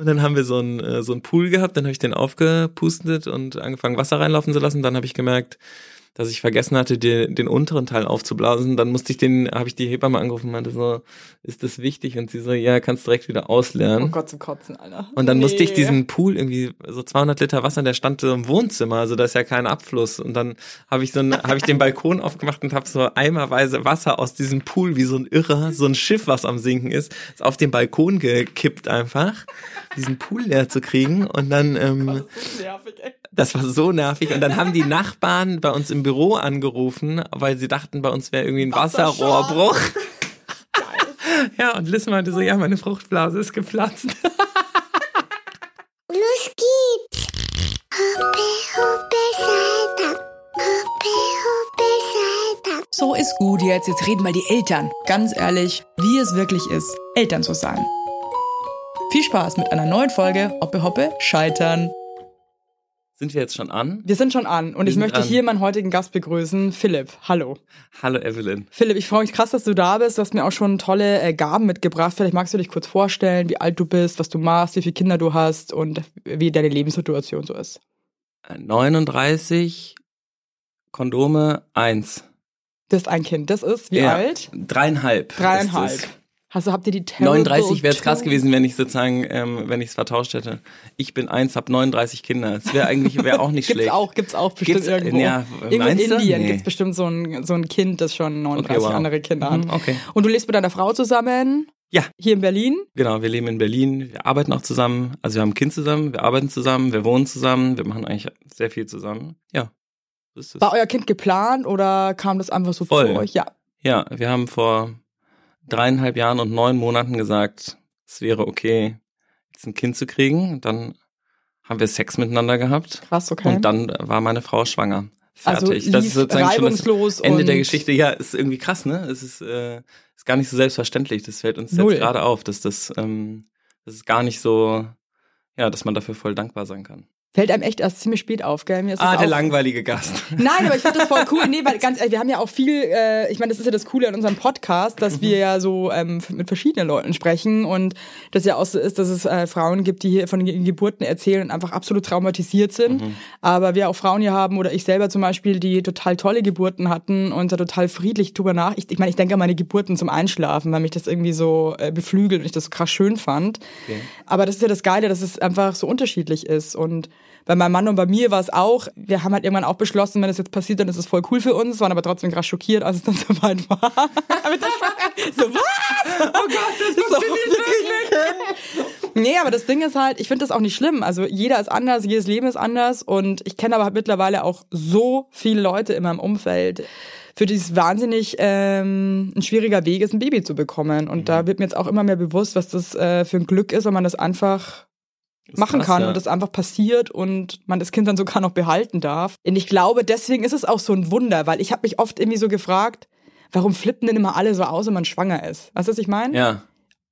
Und dann haben wir so einen, äh, so einen Pool gehabt, dann habe ich den aufgepustet und angefangen Wasser reinlaufen zu lassen. Dann habe ich gemerkt, dass ich vergessen hatte, die, den unteren Teil aufzublasen. Dann musste ich den, habe ich die Hebamme angerufen und meinte so, ist das wichtig? Und sie so, ja, kannst direkt wieder ausleeren. Oh Gott, zum Kotzen, Alter. Und dann nee. musste ich diesen Pool irgendwie, so 200 Liter Wasser, der stand so im Wohnzimmer, also da ist ja kein Abfluss. Und dann habe ich so habe ich den Balkon aufgemacht und habe so eimerweise Wasser aus diesem Pool, wie so ein Irrer, so ein Schiff, was am Sinken ist, ist auf den Balkon gekippt einfach, diesen Pool leer zu kriegen. Und dann, ähm, Das ist so nervig, ey. das war so nervig. Und dann haben die Nachbarn bei uns im Büro angerufen, weil sie dachten, bei uns wäre irgendwie ein. Wasserrohrbruch. Ja, und Liz meinte so, ja, meine Fruchtblase ist geplatzt. Los geht's. Hoppe, hoppe, Seite. Hoppe, hoppe. So ist gut jetzt. Jetzt reden mal die Eltern. Ganz ehrlich, wie es wirklich ist, Eltern zu sein. Viel Spaß mit einer neuen Folge Hoppe Hoppe Scheitern. Sind wir jetzt schon an? Wir sind schon an und Wir ich möchte an. hier meinen heutigen Gast begrüßen, Philipp. Hallo. Hallo Evelyn. Philipp, ich freue mich krass, dass du da bist. Du hast mir auch schon tolle äh, Gaben mitgebracht. Vielleicht magst du dich kurz vorstellen, wie alt du bist, was du machst, wie viele Kinder du hast und wie deine Lebenssituation so ist. Äh, 39 Kondome, eins. Das ist ein Kind. Das ist wie Ja, alt? Dreieinhalb. Dreieinhalb. Hast du, habt ihr die Terrible 39 wäre es krass gewesen, wenn ich sozusagen, ähm, wenn ich es vertauscht hätte. Ich bin eins, hab 39 Kinder. Es wäre eigentlich, wäre auch nicht Gibt's schlecht. auch, gibt's auch bestimmt Gibt's- irgendwo. ja, Irgendwo in? Indien Nee. gibt's bestimmt so ein, so ein Kind, das schon 39 Okay, wow. andere Kinder hat. Mhm, okay. Und du lebst mit deiner Frau zusammen? Ja. Hier in Berlin? Genau, wir leben in Berlin, wir arbeiten auch zusammen. Also wir haben ein Kind zusammen, wir arbeiten zusammen, wir wohnen zusammen, wir machen eigentlich sehr viel zusammen. Ja. War euer Kind geplant oder kam das einfach so Voll. zu euch? Ja. Ja, wir haben vor dreieinhalb Jahren und neun Monaten gesagt, es wäre okay, jetzt ein Kind zu kriegen. Dann haben wir Sex miteinander gehabt. Krass, okay. Und dann war meine Frau schwanger. also Fertig. lief das ist sozusagen schon das Ende der Geschichte. Ja, ist irgendwie krass, ne? Es ist, äh, ist gar nicht so selbstverständlich. Das fällt uns Null. jetzt gerade auf, dass das, ähm, das ist gar nicht so, ja, dass man dafür voll dankbar sein kann. Fällt einem echt erst ziemlich spät auf, gell? Mir ist Ah, der langweilige Gast. Nein, aber ich finde das voll cool. Nee, weil ganz ehrlich, wir haben ja auch viel, äh, ich meine, das ist ja das Coole an unserem Podcast, dass wir ja so ähm, mit verschiedenen Leuten sprechen und das ja auch so ist, dass es äh, Frauen gibt, die hier von ihren Geburten erzählen und einfach absolut traumatisiert sind. Aber wir auch Frauen hier haben oder ich selber zum Beispiel, die total tolle Geburten hatten und da total friedlich drüber nach. Ich, ich meine, ich denke an meine Geburten zum Einschlafen, weil mich das irgendwie so äh, beflügelt und ich das so krass schön fand. Aber das ist ja das Geile, dass es einfach so unterschiedlich ist. Und bei meinem Mann und bei mir war es auch, wir haben halt irgendwann auch beschlossen, wenn das jetzt passiert, dann ist es voll cool für uns, waren aber trotzdem krass schockiert, als es dann soweit war. Mit der Schwangerschaft. so, was? Oh Gott, das funktioniert nicht. Nee, aber das Ding ist halt, ich finde das auch nicht schlimm. Also jeder ist anders, jedes Leben ist anders und ich kenne aber halt mittlerweile auch so viele Leute in meinem Umfeld, für die es wahnsinnig ähm, ein schwieriger Weg ist, ein Baby zu bekommen. Und da wird mir jetzt auch immer mehr bewusst, was das äh, für ein Glück ist, wenn man das einfach ist machen krass, kann ja. und das einfach passiert und man das Kind dann sogar noch behalten darf. Und ich glaube, deswegen ist es auch so ein Wunder, weil ich habe mich oft irgendwie so gefragt, warum flippen denn immer alle so aus, wenn man schwanger ist? Weißt du, was ich meine? Ja.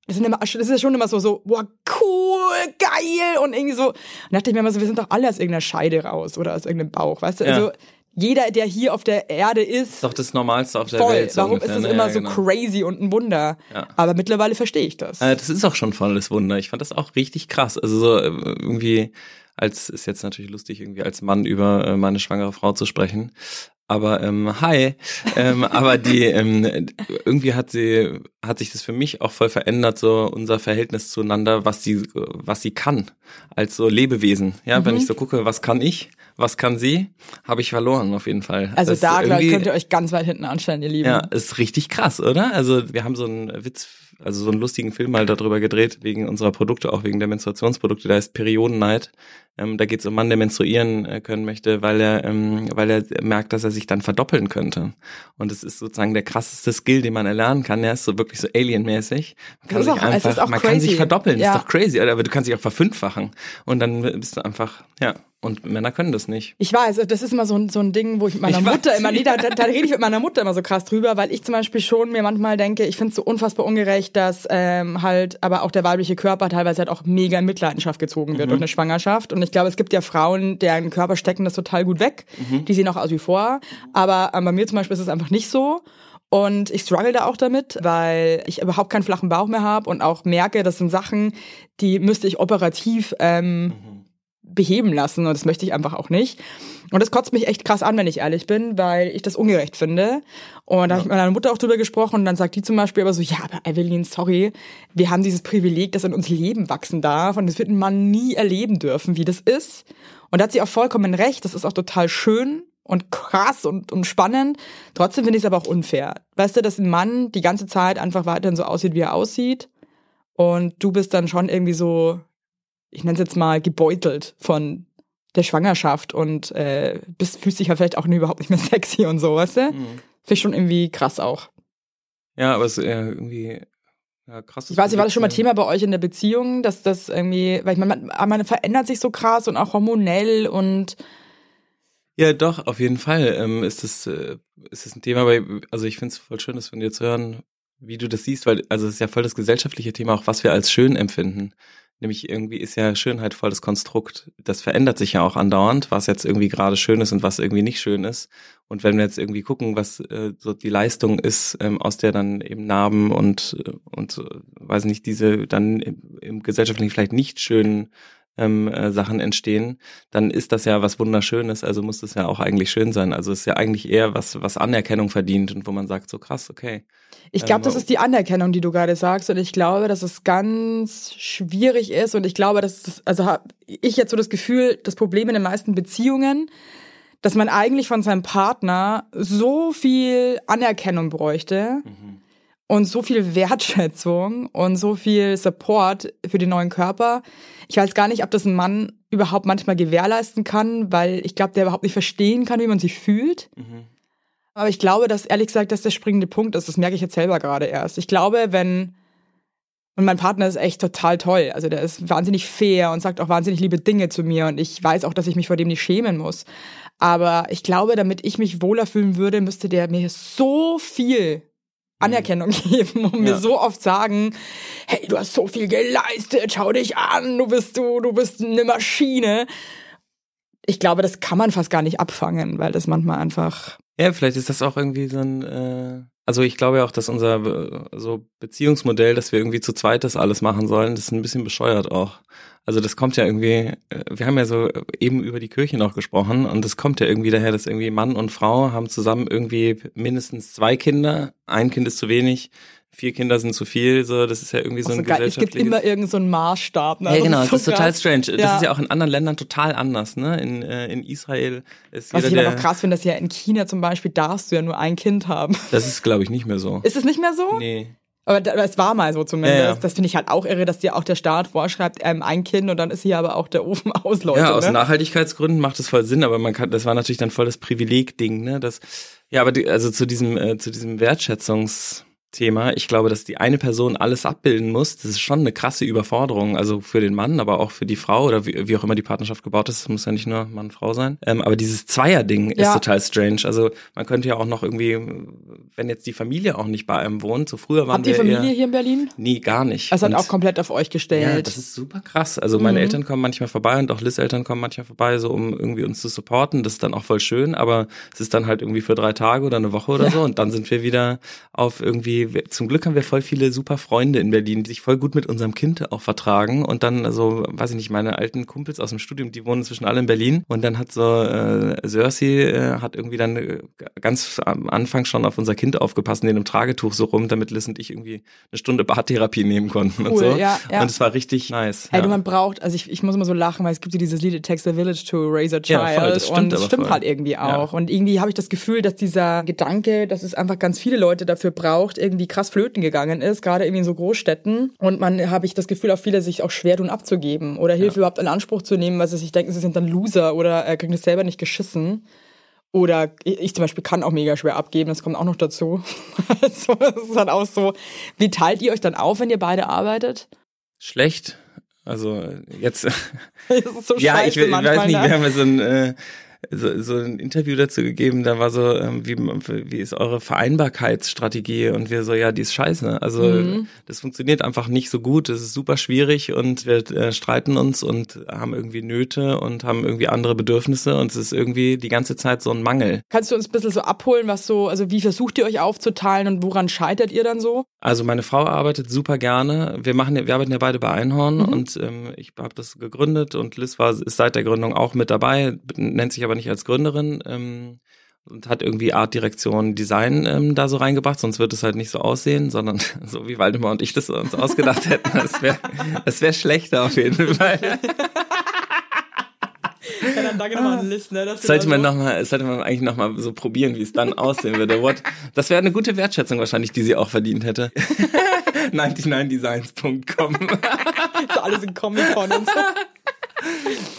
Das, sind immer, das ist ja schon immer so, so, boah, cool, geil und irgendwie so. Und dachte ich mir immer so, wir sind doch alle aus irgendeiner Scheide raus oder aus irgendeinem Bauch, weißt du? Ja. Also jeder, der hier auf der Erde ist, Ist doch das Normalste auf der voll. Welt. so Warum ungefähr, ist es ne? immer Ja, so genau. crazy und ein Wunder? Ja. Aber mittlerweile verstehe ich das. Äh, das ist auch schon volles Wunder. Ich fand das auch richtig krass. Also so äh, irgendwie, als ist jetzt natürlich lustig, irgendwie als Mann über äh, meine schwangere Frau zu sprechen. Aber ähm, hi, ähm, aber die ähm, irgendwie hat sie hat sich das für mich auch voll verändert so unser Verhältnis zueinander, was sie was sie kann als so Lebewesen. Ja, Mhm. wenn ich so gucke, was kann ich, was kann sie, habe ich verloren auf jeden Fall. also Das da könnt ihr euch ganz weit hinten anstellen, ihr Lieben. ja, ist richtig krass, oder? Also wir haben so einen Witz, also so einen lustigen Film mal darüber gedreht, wegen unserer Produkte, auch wegen der Menstruationsprodukte, der heißt Periodenneid. Ähm, da geht es um einen Mann, der menstruieren äh, können möchte, weil er, ähm, weil er merkt, dass er sich dann verdoppeln könnte. Und es ist sozusagen der krasseste Skill, den man erlernen kann. Der ist so wirklich so alienmäßig. Man kann Das ist sich auch- einfach, man kann sich verdoppeln, Ja. ist doch crazy, aber du kannst dich auch verfünffachen. Und dann bist du einfach, ja. Und Männer können das nicht. Ich weiß, das ist immer so ein, so ein Ding, wo ich mit meiner Ich Mutter immer, nee, da, da, rede ich mit meiner Mutter immer so krass drüber, weil ich zum Beispiel schon mir manchmal denke, ich finde es so unfassbar ungerecht, dass ähm, halt aber auch der weibliche Körper teilweise halt auch mega in Mitleidenschaft gezogen wird durch eine Schwangerschaft. Und ich glaube, es gibt ja Frauen, deren Körper stecken das total gut weg, die sehen auch aus wie vor. Aber ähm, bei mir zum Beispiel ist es einfach nicht so. Und ich struggle da auch damit, weil ich überhaupt keinen flachen Bauch mehr habe und auch merke, das sind Sachen, die müsste ich operativ ähm, beheben lassen und das möchte ich einfach auch nicht. Und das kotzt mich echt krass an, wenn ich ehrlich bin, weil ich das ungerecht finde. Und da habe ich mit meiner Mutter auch drüber gesprochen und dann sagt die zum Beispiel aber so, ja, aber Evelyn, sorry, wir haben dieses Privileg, das in uns Leben wachsen darf und das wird ein Mann nie erleben dürfen, wie das ist. Und da hat sie auch vollkommen recht, das ist auch total schön und krass und, und spannend. Trotzdem finde ich es aber auch unfair. Weißt du, dass ein Mann die ganze Zeit einfach weiterhin so aussieht, wie er aussieht und du bist dann schon irgendwie so, ich nenne es jetzt mal, gebeutelt von der Schwangerschaft und äh, bist, fühlst dich halt vielleicht auch überhaupt nicht mehr sexy und so, weißt du? Mhm. Finde ich schon irgendwie krass auch. Ja, aber es ist irgendwie ja, krass. Ich weiß nicht, war das schon mal Thema bei euch in der Beziehung, dass das irgendwie, weil ich meine, man, man verändert sich so krass und auch hormonell und Ja, doch, auf jeden Fall ähm, ist das äh, ist das ein Thema, weil also ich finde es voll schön, das von dir zu hören, wie du das siehst, weil also es ist ja voll das gesellschaftliche Thema, auch was wir als schön empfinden. Nämlich irgendwie ist ja Schönheit voll Konstrukt. Das verändert sich ja auch andauernd, was jetzt irgendwie gerade schön ist und was irgendwie nicht schön ist. Und wenn wir jetzt irgendwie gucken, was äh, so die Leistung ist, ähm, aus der dann eben Narben und äh, und so, weiß nicht diese dann im, im gesellschaftlichen vielleicht nicht schönen ähm, äh, Sachen entstehen, dann ist das ja was Wunderschönes, also muss das ja auch eigentlich schön sein. Also es ist ja eigentlich eher was, was Anerkennung verdient und wo man sagt, so krass, okay. Ich glaube, Ähm, das ist die Anerkennung, die du gerade sagst. Und ich glaube, dass es ganz schwierig ist. Und ich glaube, dass das, also habe ich jetzt so das Gefühl, das Problem in den meisten Beziehungen, dass man eigentlich von seinem Partner so viel Anerkennung bräuchte und so viel Wertschätzung und so viel Support für den neuen Körper. Ich weiß gar nicht, ob das ein Mann überhaupt manchmal gewährleisten kann, weil ich glaube, der überhaupt nicht verstehen kann, wie man sich fühlt. Aber ich glaube, dass ehrlich gesagt, dass der springende Punkt ist. Das merke ich jetzt selber gerade erst. Ich glaube, wenn und mein Partner ist echt total toll. Also der ist wahnsinnig fair und sagt auch wahnsinnig liebe Dinge zu mir und ich weiß auch, dass ich mich vor dem nicht schämen muss. Aber ich glaube, damit ich mich wohler fühlen würde, müsste der mir so viel Anerkennung geben und mir Ja. so oft sagen, hey, du hast so viel geleistet, schau dich an, du bist du, du bist eine Maschine. Ich glaube, das kann man fast gar nicht abfangen, weil das manchmal einfach Ja, vielleicht ist das auch irgendwie so ein, äh, also ich glaube ja auch, dass unser äh, so Beziehungsmodell, dass wir irgendwie zu zweit das alles machen sollen, das ist ein bisschen bescheuert auch. Also das kommt ja irgendwie, äh, wir haben ja so eben über die Kirche noch gesprochen und das kommt ja irgendwie daher, dass irgendwie Mann und Frau haben zusammen irgendwie mindestens zwei Kinder, ein Kind ist zu wenig, vier Kinder sind zu viel, so das ist ja irgendwie so auch ein so geil. Es gibt gesellschaftliches immer irgendeinen so einen Maßstab. Ne? ja, genau, das so ist total krass. strange. Das Ja. ist ja auch in anderen Ländern total anders, ne? In, äh, in Israel ist Was jeder, ich aber noch krass finde, dass ja in China zum Beispiel darfst du ja nur ein Kind haben. das ist, glaube ich, nicht mehr so. Ist es nicht mehr so? Nee. Aber es war mal so zumindest. Ja, ja. Das finde ich halt auch irre, dass dir auch der Staat vorschreibt, ähm, ein Kind und dann ist hier aber auch der Ofen aus, Leute. Ja, aus ne? Nachhaltigkeitsgründen macht es voll Sinn, aber man kann, das war natürlich dann voll das Privileg-Ding, ne? Das, ja, aber die, also zu diesem, äh, zu diesem Wertschätzungsthema, ich glaube, dass die eine Person alles abbilden muss, das ist schon eine krasse Überforderung, also für den Mann, aber auch für die Frau oder wie, wie auch immer die Partnerschaft gebaut ist, das muss ja nicht nur Mann, Frau sein. Ähm, aber dieses Zweier-Ding ist Ja. total strange. Also man könnte ja auch noch irgendwie, wenn jetzt die Familie auch nicht bei einem wohnt, so früher waren Habt ihr wir Familie eher, hier in Berlin? Nee, gar nicht. Das hat auch komplett auf euch gestellt. ja, das ist super krass. Also meine Eltern kommen manchmal vorbei und auch Liz Eltern kommen manchmal vorbei, so um irgendwie uns zu supporten. Das ist dann auch voll schön, aber es ist dann halt irgendwie für drei Tage oder eine Woche oder so und dann sind wir wieder auf irgendwie, wir- zum Glück haben wir voll viele super Freunde in Berlin, die sich voll gut mit unserem Kind auch vertragen und dann also, weiß ich nicht, meine alten Kumpels aus dem Studium, die wohnen inzwischen alle in Berlin und dann hat so äh, Cersei äh, hat irgendwie dann äh, ganz am Anfang schon auf unser Kind aufgepasst, in einem Tragetuch so rum, damit Liz und ich irgendwie eine Stunde Bartherapie nehmen konnten und Cool, so. ja, ja. Und es war richtig nice. Ey, ja. du, man braucht, also ich, ich muss immer so lachen, weil es gibt ja dieses Lied It Takes a Village to Raise a Child Ja, voll, das stimmt und das stimmt voll. halt irgendwie auch. Und irgendwie habe ich das Gefühl, dass dieser Gedanke, dass es einfach ganz viele Leute dafür braucht, irgendwie krass flöten gegangen ist, gerade irgendwie in so Großstädten. Und man habe ich das Gefühl, auch viele sich auch schwer tun abzugeben oder Hilfe überhaupt in Anspruch zu nehmen, weil sie sich denken, sie sind dann Loser oder äh, kriegen das selber nicht geschissen. Oder ich ich zum Beispiel kann auch mega schwer abgeben, das kommt auch noch dazu. Also, das ist halt auch so. Wie teilt ihr euch dann auf, wenn ihr beide arbeitet? schlecht. Also jetzt, Das ist so ja, ich, scheiße ich manchmal, weiß nicht, ne? wir haben ja so ein, äh, so, so ein Interview dazu gegeben, da war so, ähm, wie, wie ist eure Vereinbarkeitsstrategie? Und wir so, ja, die ist scheiße. Also Mhm. das funktioniert einfach nicht so gut, es ist super schwierig und wir äh, streiten uns und haben irgendwie Nöte und haben irgendwie andere Bedürfnisse und es ist irgendwie die ganze Zeit so ein Mangel. Kannst du uns ein bisschen so abholen, was so, also wie versucht ihr euch aufzuteilen und woran scheitert ihr dann so? Also meine Frau arbeitet super gerne. Wir machen, wir arbeiten ja beide bei Einhorn und ähm, ich habe das gegründet und Liz war ist seit der Gründung auch mit dabei, nennt sich aber nicht als Gründerin ähm, und hat irgendwie Art, Direktion, Design ähm, da so reingebracht. Sonst wird es halt nicht so aussehen, sondern so wie Waldemar und ich das uns ausgedacht hätten. Das wäre das wäre schlechter auf jeden Fall. Ja, dann danke nochmal an Liz, ne? dass du Sollte man so- noch mal, sollte man eigentlich noch mal so probieren, wie es dann aussehen würde. What? Das wäre eine gute Wertschätzung wahrscheinlich, die sie auch verdient hätte. 99designs.com. so alles in Comic-Con und so.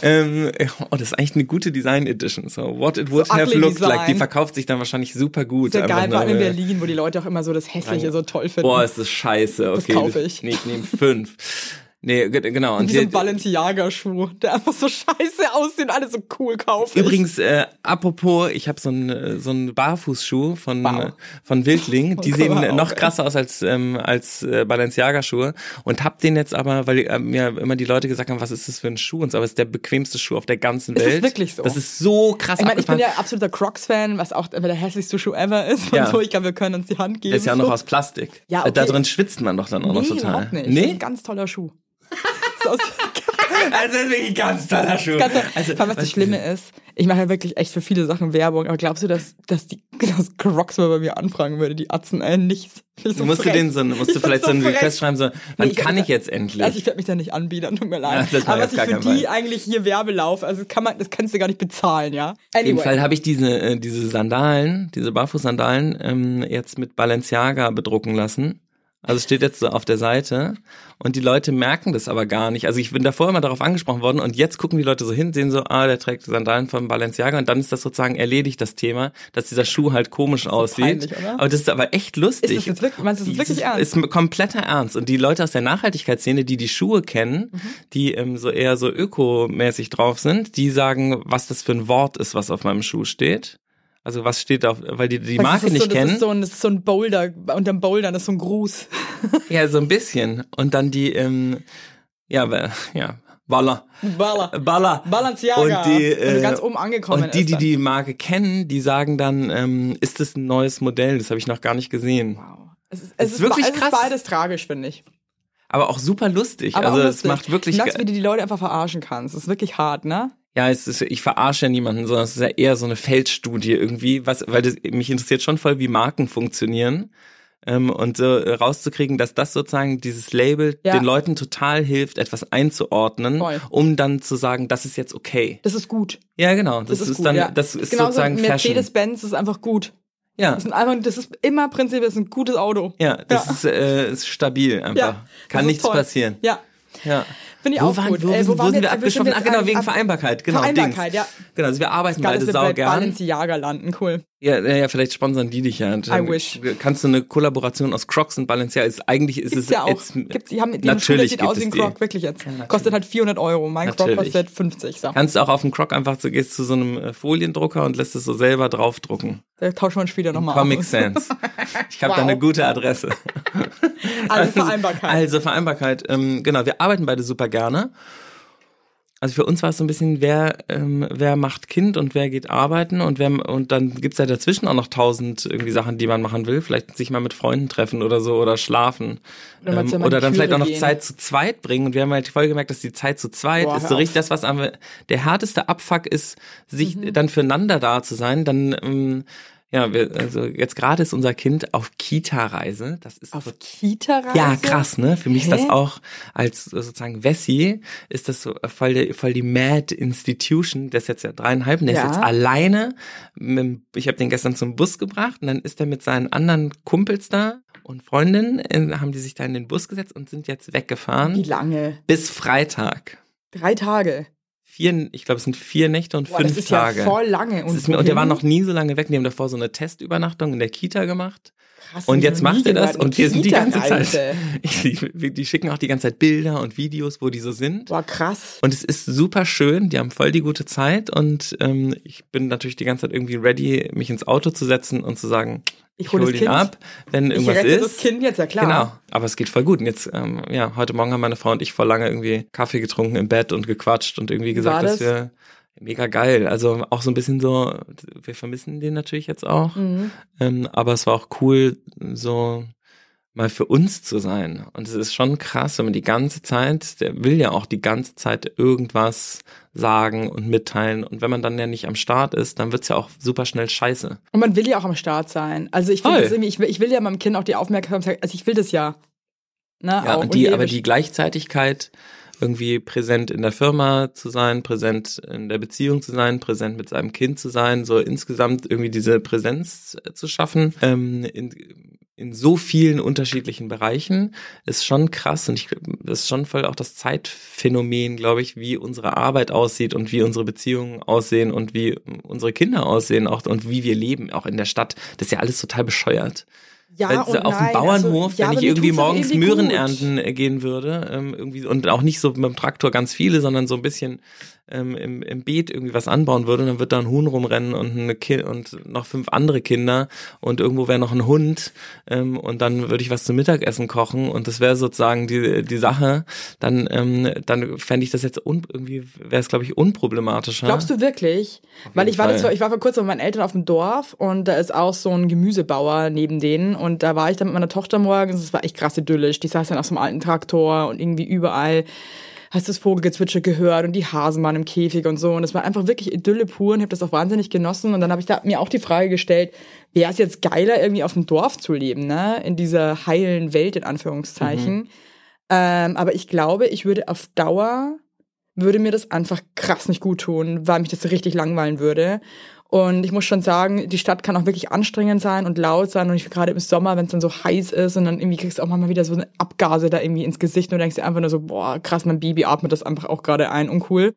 Ähm, oh, das ist eigentlich eine gute Design Edition. So, what it would So have looked like. Die Design. verkauft sich dann wahrscheinlich super gut. Einfach geil, vor allem in Berlin, wo die Leute auch immer so das Hässliche so toll finden. Boah, ist das scheiße. Okay, kaufe ich. Nee, ich nehme fünf. Nee, ge- genau. Und Wie so ein die- Balenciaga-Schuh, der einfach so scheiße aussieht und alles so cool kaufen. Übrigens, äh, apropos, ich habe so einen äh, so einen Barfußschuh von Wow. äh, von Wildling. Die Oh, sehen guck mal noch auf, ey. krasser aus als ähm, als äh, Balenciaga-Schuhe und hab den jetzt aber, weil äh, mir immer die Leute gesagt haben, was ist das für ein Schuh und so, aber es ist der bequemste Schuh auf der ganzen Ist es Welt. wirklich so? Das ist so krass Ich meine, ich bin ja absoluter Crocs-Fan, was auch der hässlichste Schuh ever ist Ja. und so. Ich glaube, wir können uns die Hand geben. Der ist ja auch noch so. aus Plastik. Ja, Äh, Da okay. drin schwitzt man doch dann auch Nee, noch total. nicht. Das ist Nee? ein ganz toller Schuh. Ist aus- Also das ist wirklich ein ganz toller Schuh. Ganz toll. Also, Vor allem, was das Schlimme ist, ich mache ja wirklich echt für viele Sachen Werbung, aber glaubst du, dass, dass die dass Crocs mal bei mir anfragen würde, die Atzen, äh, nichts. So musst du frech. den so, musst du Ich vielleicht so ein. Request schreiben, so, wann ich- kann ich jetzt endlich? Also ich werde mich da nicht anbieten, tut mir leid. Ja, aber was ich für die Fall. eigentlich hier Werbe laufe, also kann man, das kannst du gar nicht bezahlen, ja. Auf jeden Anyway. Fall habe ich diese, äh, diese Sandalen, diese Barfußsandalen, ähm, jetzt mit Balenciaga bedrucken lassen. Also es steht jetzt so auf der Seite und die Leute merken das aber gar nicht. Also ich bin davor immer darauf angesprochen worden und jetzt gucken die Leute so hin, sehen so, ah, der trägt Sandalen von Balenciaga und dann ist das sozusagen erledigt, das Thema, dass dieser Schuh halt komisch aussieht. peinlich? Aber das ist aber echt lustig. Ist das jetzt wirklich- meinst du das ist wirklich ernst? Ist kompletter Ernst. Und die Leute aus der Nachhaltigkeitsszene, die die Schuhe kennen, Mhm. die ähm, so eher so ökomäßig drauf sind, die sagen, was das für ein Wort ist, was auf meinem Schuh steht. Also was steht auf, weil die die Das Marke ist nicht so, kennen. Das ist, so ein, das ist so ein Boulder, unterm Boulder, das ist so ein Gruß. ja, so ein bisschen. Und dann die, ähm, ja, ja, Baller. Baller. Baller. Balenciaga. Und die, äh, ganz oben angekommen und die, ist die die Marke kennen, die sagen dann, ähm, ist das ein neues Modell? Das habe ich noch gar nicht gesehen. Wow. Es ist, Das es ist ist, wirklich es ist krass. beides tragisch, finde ich. Aber auch super lustig. Aber also es macht wirklich. Merkst, ge- wie du die Leute einfach verarschen kannst. Das ist wirklich hart, ne? Ja, es ist, ich verarsche ja niemanden, sondern es ist ja eher so eine Feldstudie irgendwie, was, weil das, mich interessiert schon voll, wie Marken funktionieren. Ähm, und so rauszukriegen, dass das sozusagen dieses Label Ja. den Leuten total hilft, etwas einzuordnen, Voll. um dann zu sagen, das ist jetzt okay. Das ist gut. Ja, genau. Das, Das, ist, ist, gut, dann, ja. das ist Genauso sozusagen. Mercedes-Benz ist einfach gut. Ja, Das, sind einfach, das ist immer prinzipiell das ist ein gutes Auto. ja, das Ja. Ist, äh, ist stabil einfach. Ja, Kann nichts toll. passieren. Ja, Ja. Finde ich Wo auch waren, gut. wo, Äh, sind, wo waren sind wir Ah, jetzt genau, wegen Vereinbarkeit. Genau, Vereinbarkeit, Dings. ja. Genau, also wir arbeiten Geil, beide saugern. Balenciaga landen, cool. Ja, ja, ja, vielleicht sponsern die dich ja. I wish. Kannst du eine Kollaboration aus Crocs und Balenciaga, ist, eigentlich ist Gibt's es ja auch. jetzt, Gibt's, die haben die natürlich sieht gibt aus wie ein. Croc, wirklich jetzt. Kostet halt 400 Euro. Mein Croc Natürlich. kostet 50. So. Kannst du auch auf dem Croc einfach, so gehst zu so einem äh, Foliendrucker und lässt es so selber draufdrucken. Da tauschen wir uns später nochmal Comic aus. Sans. Ich habe Wow. da eine gute Adresse. Also Vereinbarkeit. Also Vereinbarkeit, ähm, genau, wir arbeiten beide super gerne. Also für uns war es so ein bisschen, wer, ähm, wer macht Kind und wer geht arbeiten und wer und dann gibt's ja dazwischen auch noch tausend irgendwie Sachen, die man machen will. Vielleicht sich mal mit Freunden treffen oder so oder schlafen. Oder ähm, oder dann vielleicht auch noch Maniküre Zeit zu zweit bringen. Und wir haben halt voll gemerkt, dass die Zeit zu zweit Boah, ist so richtig das, was am, der härteste Abfuck ist, sich Mhm. dann füreinander da zu sein. Dann ähm, ja, wir, also jetzt gerade ist unser Kind auf Kita-Reise. Das ist Auf so Kita-Reise? ja, krass, ne? Für mich ist das Hä? auch als sozusagen Wessi ist das so voll die, voll die Mad Institution. Der ist jetzt ja dreieinhalb, und der Ja. ist jetzt alleine. Mit, dem- ich habe den gestern zum Bus gebracht und dann ist er mit seinen anderen Kumpels da und Freundinnen äh, haben die sich da in den Bus gesetzt und sind jetzt weggefahren Wie lange? bis Freitag. Drei Tage. Vier, ich glaube, es sind vier Nächte und Boah, fünf das ist Tage. ja voll lange. Und, mir, und der war noch nie so lange weg. Die haben davor so eine Testübernachtung in der Kita gemacht. Krass, Und jetzt macht er das und wir sind die ganze. Zeit. Die, die schicken auch die ganze Zeit Bilder und Videos, wo die so sind. Boah, krass. Und es ist super schön, die haben voll die gute Zeit und ähm, ich bin natürlich die ganze Zeit irgendwie ready, mich ins Auto zu setzen und zu sagen, Ich ich hol hole das ihn Kind. ab, wenn Ich irgendwas rette ist. das Kind jetzt, ja klar. Genau, aber es geht voll gut. Und jetzt, ähm, ja, heute Morgen haben meine Frau und ich voll lange irgendwie Kaffee getrunken im Bett und gequatscht und irgendwie gesagt, war dass das? wir mega geil. Also auch so ein bisschen so, wir vermissen den natürlich jetzt auch. Mhm. Ähm, aber es war auch cool, so mal für uns zu sein. Und es ist schon krass, wenn man die ganze Zeit, der will ja auch die ganze Zeit irgendwas sagen und mitteilen. Und wenn man dann ja nicht am Start ist, dann wird's ja auch super schnell scheiße. Und man will ja auch am Start sein. Also ich finde ich will, ich will ja meinem Kind auch die Aufmerksamkeit, also ich will das ja. Ne, Ja, auch. und die, aber die Gleichzeitigkeit, irgendwie präsent in der Firma zu sein, präsent in der Beziehung zu sein, präsent mit seinem Kind zu sein, so insgesamt irgendwie diese Präsenz äh, zu schaffen, ähm, in, in so vielen unterschiedlichen Bereichen, ist schon krass und ich, das ist schon voll auch das Zeitphänomen, glaube ich, wie unsere Arbeit aussieht und wie unsere Beziehungen aussehen und wie unsere Kinder aussehen auch und wie wir leben, auch in der Stadt. Das ist ja alles total bescheuert. ja, Wenn und auf dem nein, Bauernhof, also, ja, wenn ich irgendwie auch morgens irgendwie Möhren gut. ernten äh, gehen würde, ähm, irgendwie und auch nicht so mit dem Traktor ganz viele, sondern so ein bisschen ähm, im, im Beet irgendwie was anbauen würde, und dann wird da ein Huhn rumrennen und eine Ki und noch fünf andere Kinder und irgendwo wäre noch ein Hund ähm, und dann würde ich was zum Mittagessen kochen und das wäre sozusagen die die Sache, dann ähm, dann fände ich das jetzt irgendwie wäre es glaube ich unproblematischer. Glaubst du wirklich? Weil ich war, das, ich war vor kurzem mit meinen Eltern auf dem Dorf und da ist auch so ein Gemüsebauer neben denen und da war ich dann mit meiner Tochter morgens, das war echt krass idyllisch. Die saß dann auf so einem alten Traktor und irgendwie überall hast du das Vogelgezwitscher gehört und die Hasen waren im Käfig und so und es war einfach wirklich Idylle pur und ich habe das auch wahnsinnig genossen und dann habe ich da mir auch die Frage gestellt, wäre es jetzt geiler irgendwie auf dem Dorf zu leben, ne, in dieser heilen Welt in Anführungszeichen. Ähm, aber ich glaube, ich würde auf Dauer würde mir das einfach krass nicht gut tun, weil mich das richtig langweilen würde. Und ich muss schon sagen, die Stadt kann auch wirklich anstrengend sein und laut sein. Und ich gerade im Sommer, wenn es dann so heiß ist und dann irgendwie kriegst du auch manchmal wieder so eine Abgase da irgendwie ins Gesicht und denkst dir einfach nur so, boah, krass, mein Baby atmet das einfach auch gerade ein, uncool.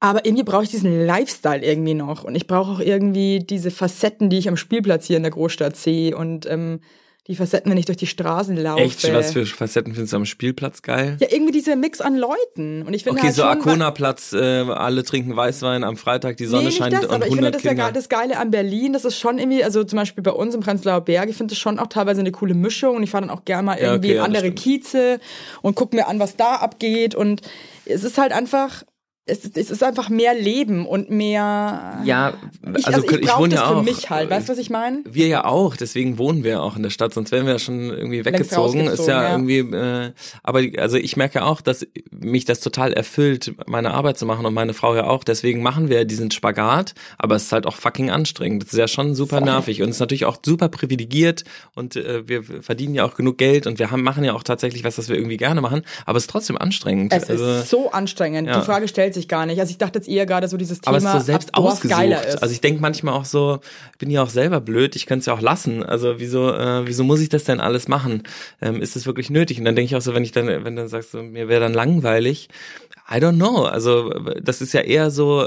Aber irgendwie brauche ich diesen Lifestyle irgendwie noch. Und ich brauche auch irgendwie diese Facetten, die ich am Spielplatz hier in der Großstadt sehe. Und ähm, die Facetten, wenn ich durch die Straßen laufe. Echt, was für Facetten findest du am Spielplatz geil? Ja, irgendwie dieser Mix an Leuten. Und ich finde Okay, halt so Arkona-Platz, äh, alle trinken Weißwein am Freitag, die Sonne nee, scheint das, und aber ich finde 100 das ja Kinder. ge- das Geile an Berlin, das ist schon irgendwie, also zum Beispiel bei uns im Prenzlauer Berg, ich finde das schon auch teilweise eine coole Mischung und ich fahre dann auch gerne mal Ja, irgendwie okay, in ja, andere. Kieze und gucke mir an, was da abgeht und es ist halt einfach, es, ist- es ist einfach mehr Leben und mehr. Ja, ich, also, also ich, ich wohne das ja für auch. mich halt. Weißt du, was ich meine? Wir ja auch, deswegen wohnen wir auch in der Stadt, sonst wären wir ja schon irgendwie weggezogen. Ist ja, ja. irgendwie, äh, aber also ich merke ja auch, dass mich das total erfüllt, meine Arbeit zu machen und meine Frau ja auch. Deswegen machen wir diesen Spagat, aber es ist halt auch fucking anstrengend. Das ist ja schon super Voll. nervig und es ist natürlich auch super privilegiert und äh, wir verdienen ja auch genug Geld und wir haben, machen ja auch tatsächlich was, was wir irgendwie gerne machen, aber es ist trotzdem anstrengend. Es also, ist so anstrengend. ja. Die Frage stellt sich gar nicht. Also ich dachte jetzt eher gerade so dieses Thema, aber es ist so selbst ausgesucht. Also ich denke manchmal auch so, ich bin ja auch selber blöd, ich könnte es ja auch lassen. Also wieso, äh, wieso muss ich das denn alles machen? Ähm, ist es wirklich nötig? Und dann denke ich auch so, wenn ich dann, wenn du dann sagst, so, mir wäre dann langweilig, I don't know. Also das ist ja eher so,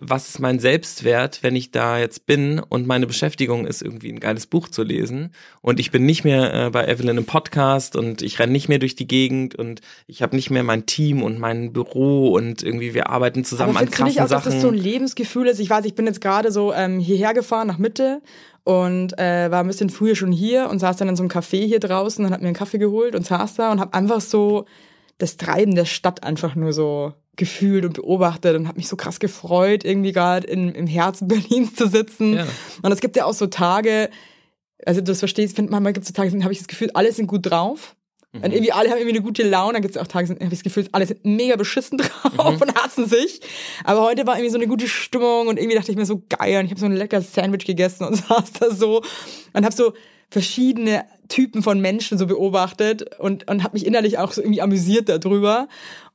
was ist mein Selbstwert, wenn ich da jetzt bin und meine Beschäftigung ist irgendwie ein geiles Buch zu lesen und ich bin nicht mehr äh, bei Evelyn im Podcast und ich renne nicht mehr durch die Gegend und ich habe nicht mehr mein Team und mein Büro und irgendwie wir arbeiten zusammen Aber an findest du nicht krassen auch, dass Sachen. das so ein Lebensgefühl ist? Ich weiß, ich bin jetzt gerade so ähm, hierher gefahren nach Mitte und äh, war ein bisschen früher schon hier und saß dann in so einem Café hier draußen und hab mir einen Kaffee geholt und saß da und hab einfach so das Treiben der Stadt einfach nur so gefühlt und beobachtet und hab mich so krass gefreut, irgendwie gerade im Herzen Berlins zu sitzen. Ja. Und es gibt ja auch so Tage, also du das verstehst, find, manchmal gibt es so Tage, habe ich das Gefühl, alle sind gut drauf. Und irgendwie alle haben irgendwie eine gute Laune. Dann gibt es auch Tage, habe ich das Gefühl, alle sind mega beschissen drauf und hassen sich. Aber heute war irgendwie so eine gute Stimmung und irgendwie dachte ich mir so geil. Und ich habe so ein leckeres Sandwich gegessen und saß da so und habe so verschiedene Typen von Menschen so beobachtet und, und habe mich innerlich auch so irgendwie amüsiert darüber.